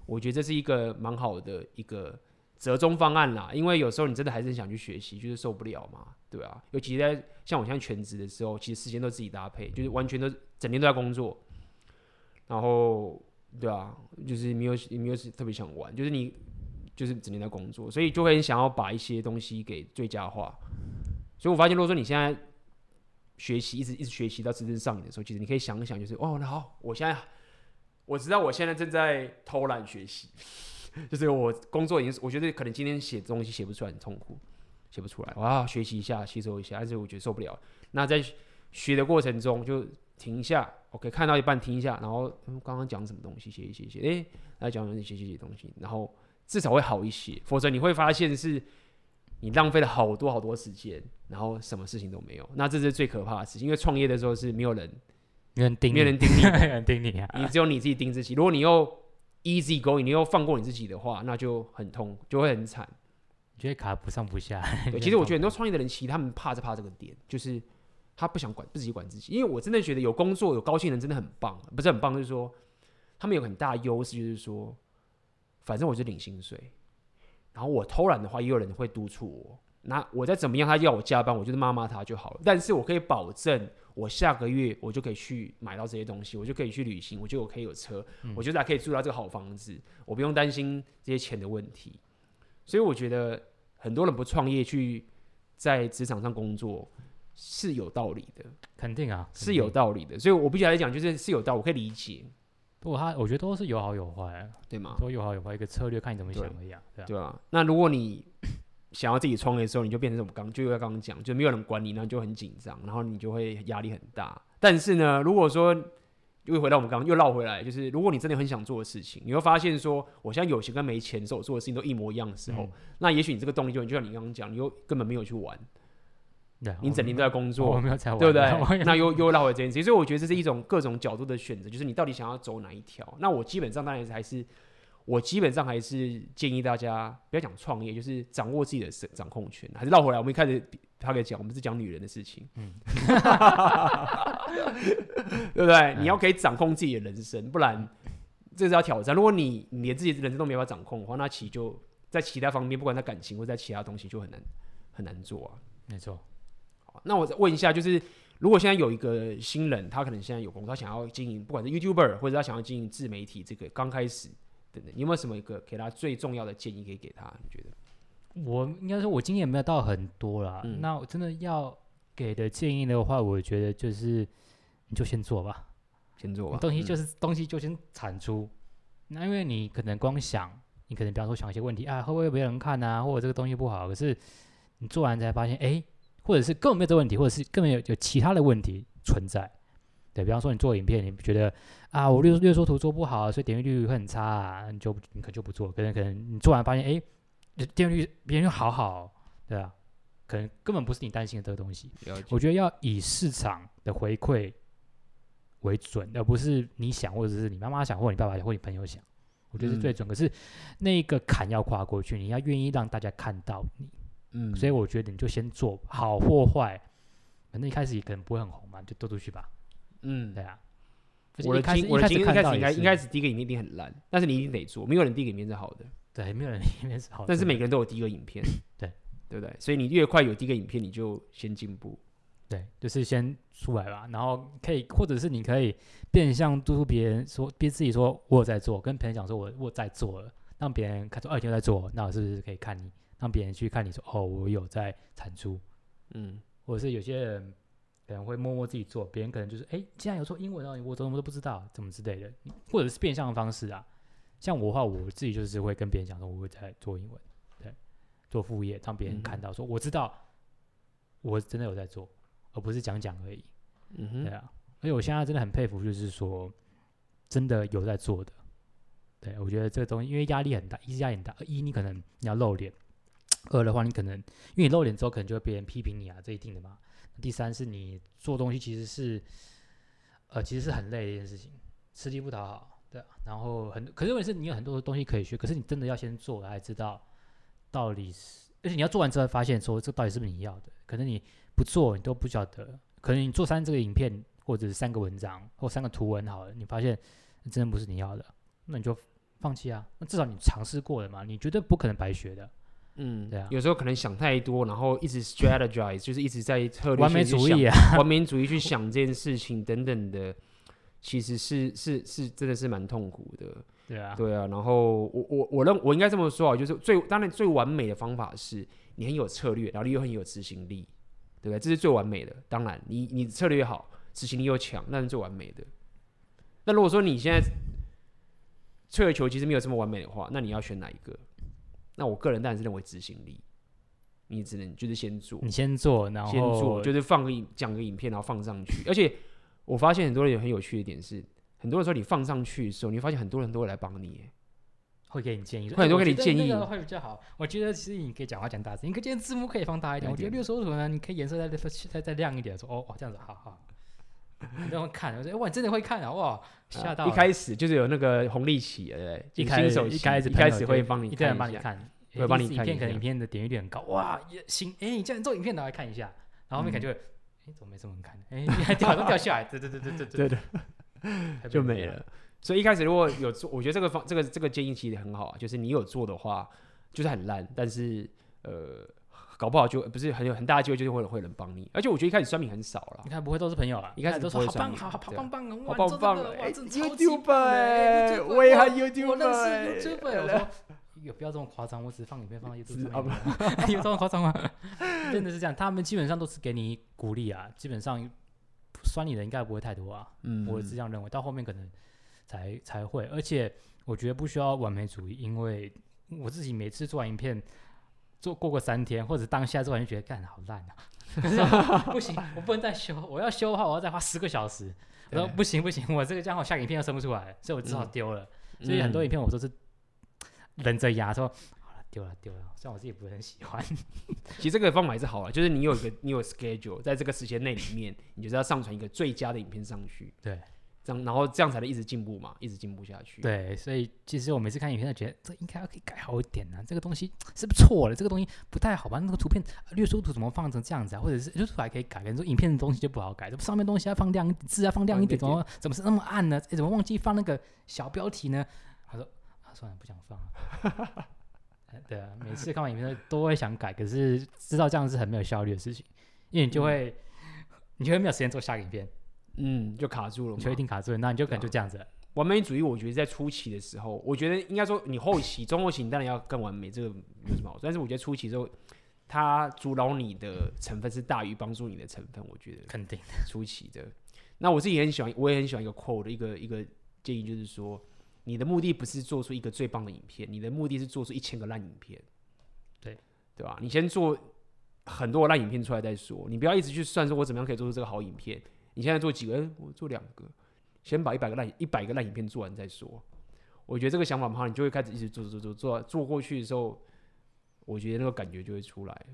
Speaker 1: 我觉得这是一个蛮好的一个折中方案啦，因为有时候你真的还是很想去学习，就是受不了嘛，对啊。尤其在像我现在全职的时候，其实时间都自己搭配，就是完全都整天都在工作，然后对啊，就是没有没有特别想玩，就是你就是整天在工作，所以就会很想要把一些东西给最佳化。所以我发现，如果说你现在学习一直一直学习到真正上瘾的时候，其实你可以想一想，就是哦，那好，我现在。我知道我现在正在偷懒学习，就是我工作已经，我觉得可能今天写东西写不出来很痛苦，写不出来，我要学习一下，吸收一下，但是我觉得受不了。那在学的过程中就停一下，OK，看到一半停一下，然后刚刚讲什么东西写一写写，哎，来讲讲写写写东西，然后至少会好一些。否则你会发现是你浪费了好多好多时间，然后什么事情都没有。那这是最可怕的事情，因为创业的时候是没有人。
Speaker 2: 没人盯，
Speaker 1: 没人盯你，
Speaker 2: 没人盯你啊！
Speaker 1: 你只有你自己盯自己。如果你又 easy going，你又放过你自己的话，那就很痛，就会很惨，
Speaker 2: 你觉得卡不上不下。
Speaker 1: 对，其实我觉得很多创业的人，其实他们怕是怕这个点，就是他不想管自己管自己。因为我真的觉得有工作有高兴的人真的很棒，不是很棒，就是说他们有很大优势，就是说反正我是领薪水，然后我偷懒的话，也有人会督促我。那我再怎么样，他要我加班，我就是骂骂他就好了。但是我可以保证。我下个月我就可以去买到这些东西，我就可以去旅行，我就我可以有车，嗯、我觉得还可以住到这个好房子，我不用担心这些钱的问题。所以我觉得很多人不创业去在职场上工作是有道理的，
Speaker 2: 肯定啊，
Speaker 1: 是有道理的。所以我必须来讲，就是是有道理，我可以理解。
Speaker 2: 不过他我觉得都是有好有坏，
Speaker 1: 对吗？
Speaker 2: 都有好有坏，一个策略看你怎么想而已啊，对啊。
Speaker 1: 对啊，那如果你。想要自己创业的时候，你就变成我们刚就要刚刚讲，就没有人管你，然后就很紧张，然后你就会压力很大。但是呢，如果说又回到我们刚刚又绕回来，就是如果你真的很想做的事情，你会发现说，我现在有钱跟没钱的时候，我做的事情都一模一样的时候，嗯、那也许你这个动力就就像你刚刚讲，你又根本没有去玩，对，你整天都在工作，对不对？那又又绕回这件事情，所以我觉得这是一种各种角度的选择，就是你到底想要走哪一条？那我基本上当然还是。我基本上还是建议大家不要讲创业，就是掌握自己的掌控权。还是绕回来，我们一开始他给讲，我们是讲女人的事情，嗯，对不对？嗯、你要可以掌控自己的人生，不然这是要挑战。如果你连自己的人生都没法掌控的话，那其实就在其他方面，不管在感情或在其他东西，就很难很难做啊。
Speaker 2: 没错。
Speaker 1: 好，那我再问一下，就是如果现在有一个新人，他可能现在有工作，他想要经营，不管是 YouTuber 或者他想要经营自媒体，这个刚开始。你有没有什么一个给他最重要的建议可以给他？你觉得？
Speaker 2: 我应该说，我经验没有到很多啦。嗯、那我真的要给的建议的话，我觉得就是你就先做吧，
Speaker 1: 先做吧。
Speaker 2: 东西就是、嗯、东西就先产出。那因为你可能光想，你可能比方说想一些问题啊，会不会没人看啊，或者这个东西不好？可是你做完才发现，哎、欸，或者是根本没有这个问题，或者是根本有有其他的问题存在。对，比方说你做影片，你觉得啊，我略略说图做不好，所以点击率会很差啊，你就你可就不做。可能可能你做完发现，哎，点击率别人好好，对啊，可能根本不是你担心的这个东西。我觉得要以市场的回馈为准，而不是你想，或者是你妈妈想，或者你爸爸想，或者你朋友想，我觉得是最准。嗯、可是那个坎要跨过去，你要愿意让大家看到你。嗯，所以我觉得你就先做好或坏，反正一开始也可能不会很红嘛，就做出去吧。嗯，对啊，
Speaker 1: 我的经我的经验一开始应该一开始第一个影片一定很烂，但是你一定得做，没有人第一个影片是好的，
Speaker 2: 对，没有人第一个影片是好的，
Speaker 1: 但是每个人都有第一个影片，对，对不对？所以你越快有第一个影片，你就先进步，
Speaker 2: 对，就是先出来吧，然后可以，或者是你可以变相督促别人说，逼自己说我有在做，跟别人讲说我我在做了，让别人看出哦，你在做，那我是不是可以看你？让别人去看你说哦，我有在产出，嗯，或者是有些人。可能会默默自己做，别人可能就是哎，既然有做英文哦，我怎么都不知道，怎么之类的，或者是变相的方式啊。像我的话，我自己就是会跟别人讲说，我会在做英文，对，做副业，让别人看到说我知道，我真的有在做，而不是讲讲而已。嗯哼，对啊。而且我现在真的很佩服，就是说真的有在做的。对，我觉得这个东西，因为压力很大，一是压力很大，二一你可能你要露脸，二的话，你可能因为你露脸之后，可能就会别人批评你啊，这一定的嘛。第三是你做东西其实是，呃，其实是很累的一件事情，吃力不讨好，对。然后很，可是问题是你有很多的东西可以学，可是你真的要先做，才知道到底是，而且你要做完之后发现说这到底是不是你要的，可能你不做你都不晓得，可能你做三这个影片或者是三个文章或三个图文好了，你发现真的不是你要的，那你就放弃啊。那至少你尝试过了嘛，你绝对不可能白学的。
Speaker 1: 嗯，
Speaker 2: 对啊，
Speaker 1: 有时候可能想太多，然后一直 strategize，就是一直在策略
Speaker 2: 完美主义啊，
Speaker 1: 完美主义去想这件事情等等的，其实是是是真的是蛮痛苦的。
Speaker 2: 对啊，
Speaker 1: 对啊。然后我我我认我应该这么说啊，就是最当然最完美的方法是你很有策略，然后你又很有执行力，对不对？这是最完美的。当然你，你你策略好，执行力又强，那是最完美的。那如果说你现在退而求其实没有这么完美的话，那你要选哪一个？那我个人当然是认为执行力，你只能就是先做，
Speaker 2: 你先做，然后
Speaker 1: 先做，就是放个影讲个影片，然后放上去。而且我发现很多人有很有趣的点是，很多时候你放上去的时候，你会发现很多人都会来帮你，
Speaker 2: 会给你建议，
Speaker 1: 会很多给你建议，
Speaker 2: 会比较好。我觉得其实你可以讲话讲大声，你可以今天字幕可以放大一点。我觉得六十五呢，你可以颜色再再再亮一点，说哦哦这样子，好好。你都会看，我说哇，你真的会看啊，哇，吓到！
Speaker 1: 一开始就是有那个红利期，对不对？
Speaker 2: 一开始
Speaker 1: 一开始一开始会帮你，
Speaker 2: 一个人帮你看，
Speaker 1: 会帮你看
Speaker 2: 影片，可能影片的点击率很高，哇，也行，哎，你竟然做影片，拿来看一下，然后后面感觉，哎，怎么没这么看？哎，你还掉都掉下来，对对对对对对
Speaker 1: 对，就没了。所以一开始如果有做，我觉得这个方这个这个建议其实很好啊，就是你有做的话，就是很烂，但是呃。搞不好就不是很有很大的机会，就是会会有人帮你。而且我觉得一开始酸民很少了，
Speaker 2: 你看不会都是朋友啊，
Speaker 1: 一开始
Speaker 2: 都说好棒，好好棒棒，
Speaker 1: 好棒棒，
Speaker 2: 哎
Speaker 1: ，YouTube，我也很 YouTube，
Speaker 2: 我认识 YouTube，我说有不要这么夸张，我只是放影片放到 YouTube 有这么夸张吗？真的是这样，他们基本上都是给你鼓励啊，基本上酸你的应该不会太多啊，嗯，我是这样认为，到后面可能才才会，而且我觉得不需要完美主义，因为我自己每次做完影片。做过个三天，或者当下做完就觉得干好烂啊！可是 不行，我不能再修，我要修的话，我要再花十个小时。我说不行不行，我这个这样我下个影片又生不出来，所以我只好丢了。嗯、所以很多影片我都是忍着牙说好了丢了丢了，虽然我自己不是很喜欢。
Speaker 1: 其实这个方法也是好了，就是你有一个你有 schedule，在这个时间内里面，你就是要上传一个最佳的影片上去。
Speaker 2: 对。
Speaker 1: 这样，然后这样才能一直进步嘛，一直进步下去。
Speaker 2: 对，所以其实我每次看影片都觉得这应该要可以改好一点呢、啊。这个东西是不是错了？这个东西不太好吧？那个图片略缩图怎么放成这样子啊？或者是略缩图还可以改？你说影片的东西就不好改，这上面东西要放亮，字要放亮一点，怎么怎么是那么暗呢？怎么忘记放那个小标题呢？他说啊，算了，不想放了。对啊，每次看完影片都会想改，可是知道这样是很没有效率的事情，因为你就会、嗯、你就会没有时间做下个影片。
Speaker 1: 嗯，就卡住了，
Speaker 2: 就一定卡住了，那你就可能就这样子、啊。
Speaker 1: 完美主义，我觉得在初期的时候，我觉得应该说你后期、中后期你当然要更完美，这个没有什么好。但是我觉得初期之后，它阻挠你的成分是大于帮助你的成分，我觉得
Speaker 2: 肯定的。
Speaker 1: 初期的，那我自己也很喜欢，我也很喜欢一个 quote 的一个一个建议，就是说，你的目的不是做出一个最棒的影片，你的目的是做出一千个烂影片。
Speaker 2: 对，
Speaker 1: 对吧？你先做很多烂影片出来再说，你不要一直去算说我怎么样可以做出这个好影片。你现在做几个？欸、我做两个，先把一百个烂一百个烂影片做完再说。我觉得这个想法嘛，你就会开始一直做做做做做过去的时候，我觉得那个感觉就会出来。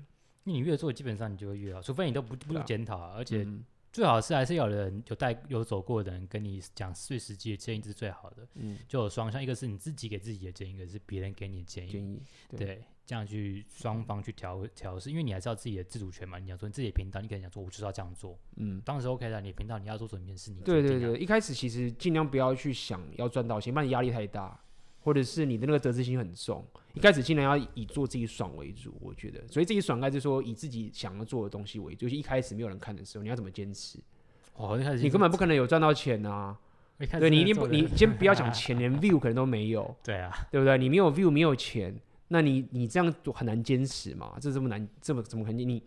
Speaker 2: 因为你越做，基本上你就会越好，除非你都不不检讨啊。而且最好是还是有人有带有走过的人跟你讲最实际的建议是最好的。嗯，就有双向，一个是你自己给自己的建议，一个是别人给你的建议。建议对。对这样去双方去调调试，因为你还是要自己的自主权嘛。你要说你自己的频道，你可能想说，我就是要这样做。嗯，当时 OK 的，你频道你要做什么件事，你
Speaker 1: 对对对，一开始其实尽量不要去想要赚到钱，不然你压力太大，或者是你的那个得失心很重。一开始尽量要以做自己爽为主，我觉得。所以自己爽，该是说以自己想要做的东西为主。就是一开始没有人看的时候，你要怎么坚持？
Speaker 2: 哦，一开始
Speaker 1: 你根本不可能有赚到钱啊！对，你一定不，你先不要讲钱，连 view 可能都没有。
Speaker 2: 对啊，
Speaker 1: 对不对？你没有 view，没有钱。那你你这样很难坚持嘛？这这么难，这么怎么可能？你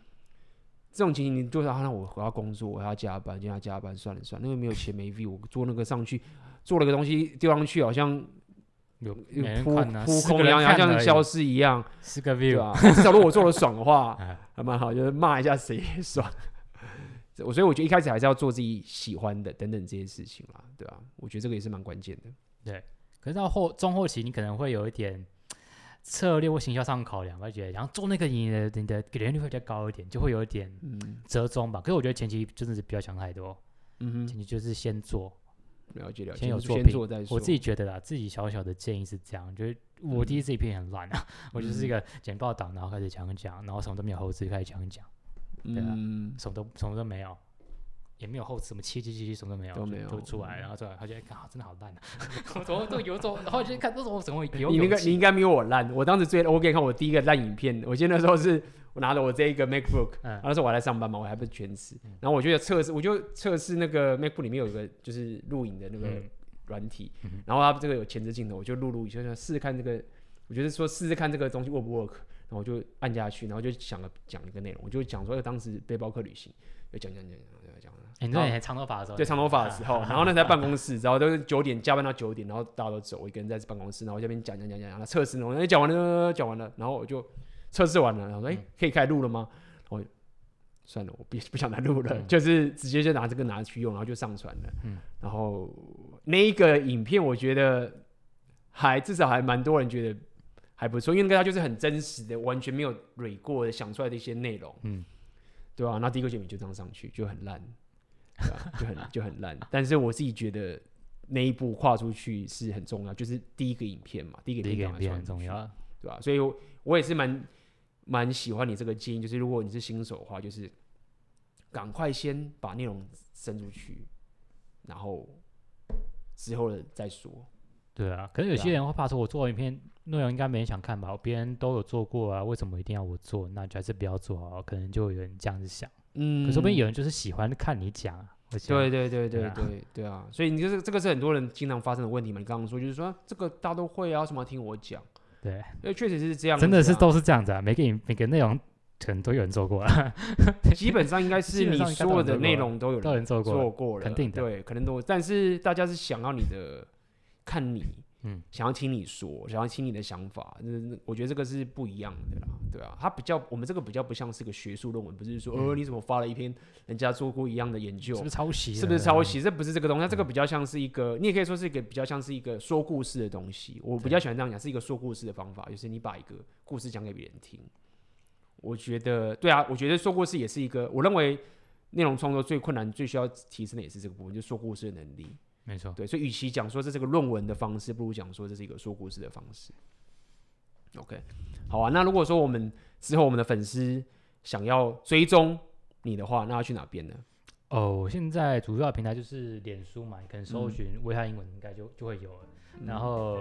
Speaker 1: 这种情形，你就是啊，那我我要工作，我要加班，今天要加班，算了算了，那个没有钱没 view，我做那个上去，做了个东西丢上去，好像有有扑扑空一样，好像消失一样，
Speaker 2: 是个 view
Speaker 1: 啊。至少如果我做的爽的话，还蛮好，就是骂一下谁也爽。我所以我觉得一开始还是要做自己喜欢的等等这些事情啦，对吧？我觉得这个也是蛮关键的。
Speaker 2: 对，可是到后中后期，你可能会有一点。策略或行销上考量，我觉得然后做那个你的你的点击率会比较高一点，就会有一点折中吧。可是我觉得前期真的是不要想太多，嗯哼，前期就是先做，
Speaker 1: 了解了解，
Speaker 2: 先有作品再说。我自己觉得啦，自己小小的建议是这样，就是我第一次影片很烂啊，我就是一个简报档，然后开始讲讲，然后什么都没有后制，开始讲讲，对啊，什么都什么都没有。也没有后置，什么切切切切什么都没有，都没有就出来，然后出来，他觉得啊，真的好烂啊！我怎么都有种，然后就看这种怎么有？
Speaker 1: 你那个你应该没有我烂。我当时最我给你看我第一个烂影片，我记得那时候是我拿着我这一个 MacBook，然后那时候我还在上班嘛，我还不是全职，然后我就测试，我就测试那个 MacBook 里面有一个就是录影的那个软体，然后它这个有前置镜头，我就录录，就想试试看这个，我觉得说试试看这个东西 work 不 work，然后我就按下去，然后就想了讲一个内容，我就讲说当时背包客旅行，就讲讲讲讲。
Speaker 2: 你那还长头发的时候，
Speaker 1: 对长头发的时候，然后那在办公室，然后都是九点加班到九点，然后大家都走，我一个人在办公室，然后我这边讲讲讲讲，然后测试，然后讲完了，讲完了，然后我就测试完了，然后说，哎，可以开始录了吗？我算了，我不不想再录了，就是直接就拿这个拿去用，然后就上传了。嗯，然后那一个影片，我觉得还至少还蛮多人觉得还不错，因为那个它就是很真实的，完全没有蕊过的想出来的一些内容。嗯，对啊？那第一个节目就这样上去，就很烂。对啊，就很就很烂，但是我自己觉得那一步跨出去是很重要，就是第一个影片嘛，第一个影片很重要，对吧？所以我，我也是蛮蛮喜欢你这个建议，就是如果你是新手的话，就是赶快先把内容伸出去，然后之后的再说。
Speaker 2: 对啊，可是有些人会怕说，我做影片内容应该没人想看吧？别人都有做过啊，为什么一定要我做？那就还是不要做好，可能就有人这样子想。嗯，可说不定有人就是喜欢看你讲，
Speaker 1: 对对对对对对对啊！所以你就是这个是很多人经常发生的问题嘛。你刚刚说就是说这个大家都会啊，为什么要听我讲？
Speaker 2: 对，
Speaker 1: 因为确实是这样，
Speaker 2: 真的是都是这样子啊。每个每个内容可能都有人做过啊，
Speaker 1: 基本上应该是你所有的内容 都有
Speaker 2: 人做过，
Speaker 1: 做过了，
Speaker 2: 肯定的，
Speaker 1: 对，可能都。但是大家是想要你的看你。嗯，想要听你说，想要听你的想法，那那我觉得这个是不一样的啦，对啊，它比较我们这个比较不像是个学术论文，不是说，呃，你怎么发了一篇人家做过一样的研究，是
Speaker 2: 不是抄袭？
Speaker 1: 是不是抄袭？这不是这个东西，它这个比较像是一个，你也可以说是一个比较像是一个说故事的东西。我比较喜欢这样讲，是一个说故事的方法，就是你把一个故事讲给别人听。我觉得，对啊，我觉得说故事也是一个，我认为内容创作最困难、最需要提升的也是这个部分，就是说故事的能力。
Speaker 2: 没错，
Speaker 1: 对，所以与其讲说这是个论文的方式，不如讲说这是一个说故事的方式。OK，好啊。那如果说我们之后我们的粉丝想要追踪你的话，那要去哪边呢？
Speaker 2: 哦，现在主要的平台就是脸书嘛，你可能搜寻威翰英文应该就就会有了。嗯、然后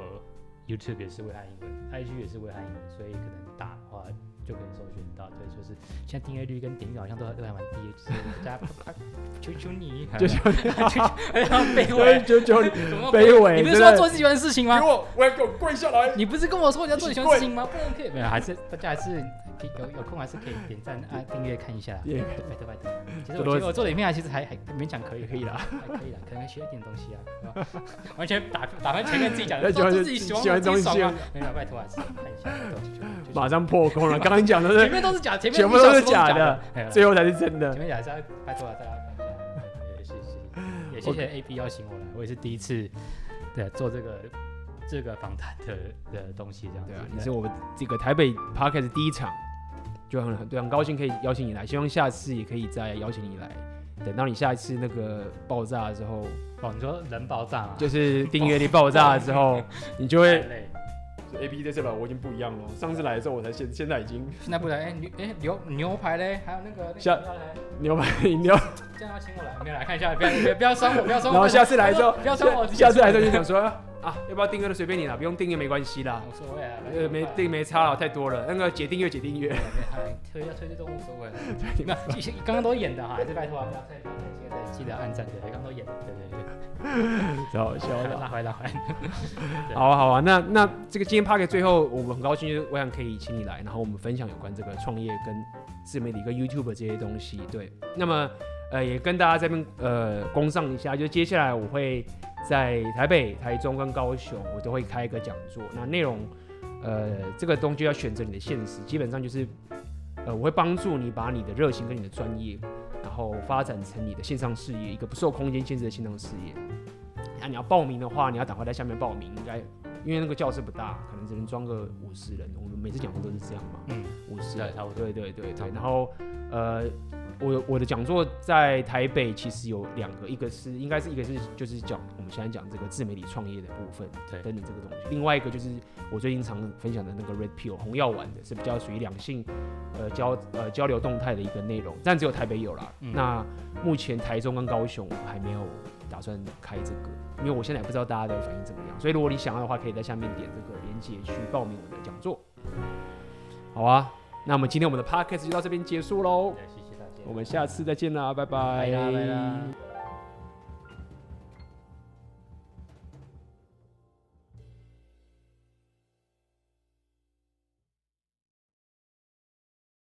Speaker 2: YouTube 也是威翰英文、嗯、，IG 也是威翰英文，所以可能打的话。就可以搜寻到，对，就是现在订阅率跟点击好像都都还蛮低的，就是大家求求你，求求你，哎呀，卑微，求求你，卑微，你不是说要做自己喜欢的事情吗？给我，我要给我跪下来！你不是跟我说你要做你喜欢的事情吗？不能可以，没有，还是大家还是有有空还是可以点赞啊，订阅看一下，拜托拜托。其实我觉得我做的影片还其实还还勉强可以，可以啦，还可以啦，可能还学一点东西啊，完全打打翻前面自己讲的，做自己喜欢的东西啊，没有，拜托还是看一下，
Speaker 1: 马上破功了，刚。刚讲的是
Speaker 2: 前面都是假，前面
Speaker 1: 全部都是假的，最后才是真的。
Speaker 2: 前面假的，拜托了，大家看一下。也谢谢，也谢谢 AB 邀请我来，我也是第一次对做这个这个访谈的的东西，这样。对啊，你是我们这个台北 Podcast 第一场，就很很对，很高兴可以邀请你来，希望下次也可以再邀请你来。等到你下一次那个爆炸的时候，哦，你说人爆炸啊，就是 订阅率爆炸的时候，你就会。A P 这次吧，我已经不一样了。上次来的时候，我才现现在已经现在不来。哎牛哎牛牛排嘞，还有那个下牛排饮料，这样要请我来，没有来看一下，不要不要伤我，不要伤我。然后下次来的时候，不要伤我。下次来的时候就想说 啊，要不要订阅都随便你了，不用订阅没关系啦。无所谓啊，呃没订没差了，太多了。那个解订阅解订阅，推要推这都无所谓。那刚刚都演的哈，还是拜托啊，不要退，现在记得按赞对，刚刚都演的，对对对。太好笑了，拉回来拉回。好啊好啊，那那这个今天 Podcast 最后，我们很高兴，就是我想可以请你来，然后我们分享有关这个创业跟自媒体跟 YouTube 这些东西。对，那么呃也跟大家这边呃工上一下，就接下来我会在台北、台中跟高雄，我都会开一个讲座。那内容呃这个东西要选择你的现实，基本上就是呃我会帮助你把你的热情跟你的专业。然后发展成你的线上事业，一个不受空间限制的线上事业。那你要报名的话，你要赶快在下面报名，应该
Speaker 1: 因为那个教室不大，可能只能装个五十人。我们每次讲座都是这样嘛，嗯，五十人，差不多。对对对对。然后，呃，我我的讲座在台北其实有两个，一个是应该是一个是就是讲我们现在讲这个自媒体创业的部分，对，等等这个东西。另外一个就是我最近常分享的那个 Red Pill 红药丸的，是比较属于两性呃交呃交流动态的一个内容，但只有台北有啦。嗯、那目前台中跟高雄还没有打算开这个。因为我现在也不知道大家的反应怎么样，所以如果你想要的话，可以在下面点这个链接去报名我的讲座。好啊，那我们今天我们的 podcast 就到这边结束喽。谢谢大家，我们下次再见啦，拜拜。拜拜拜拜。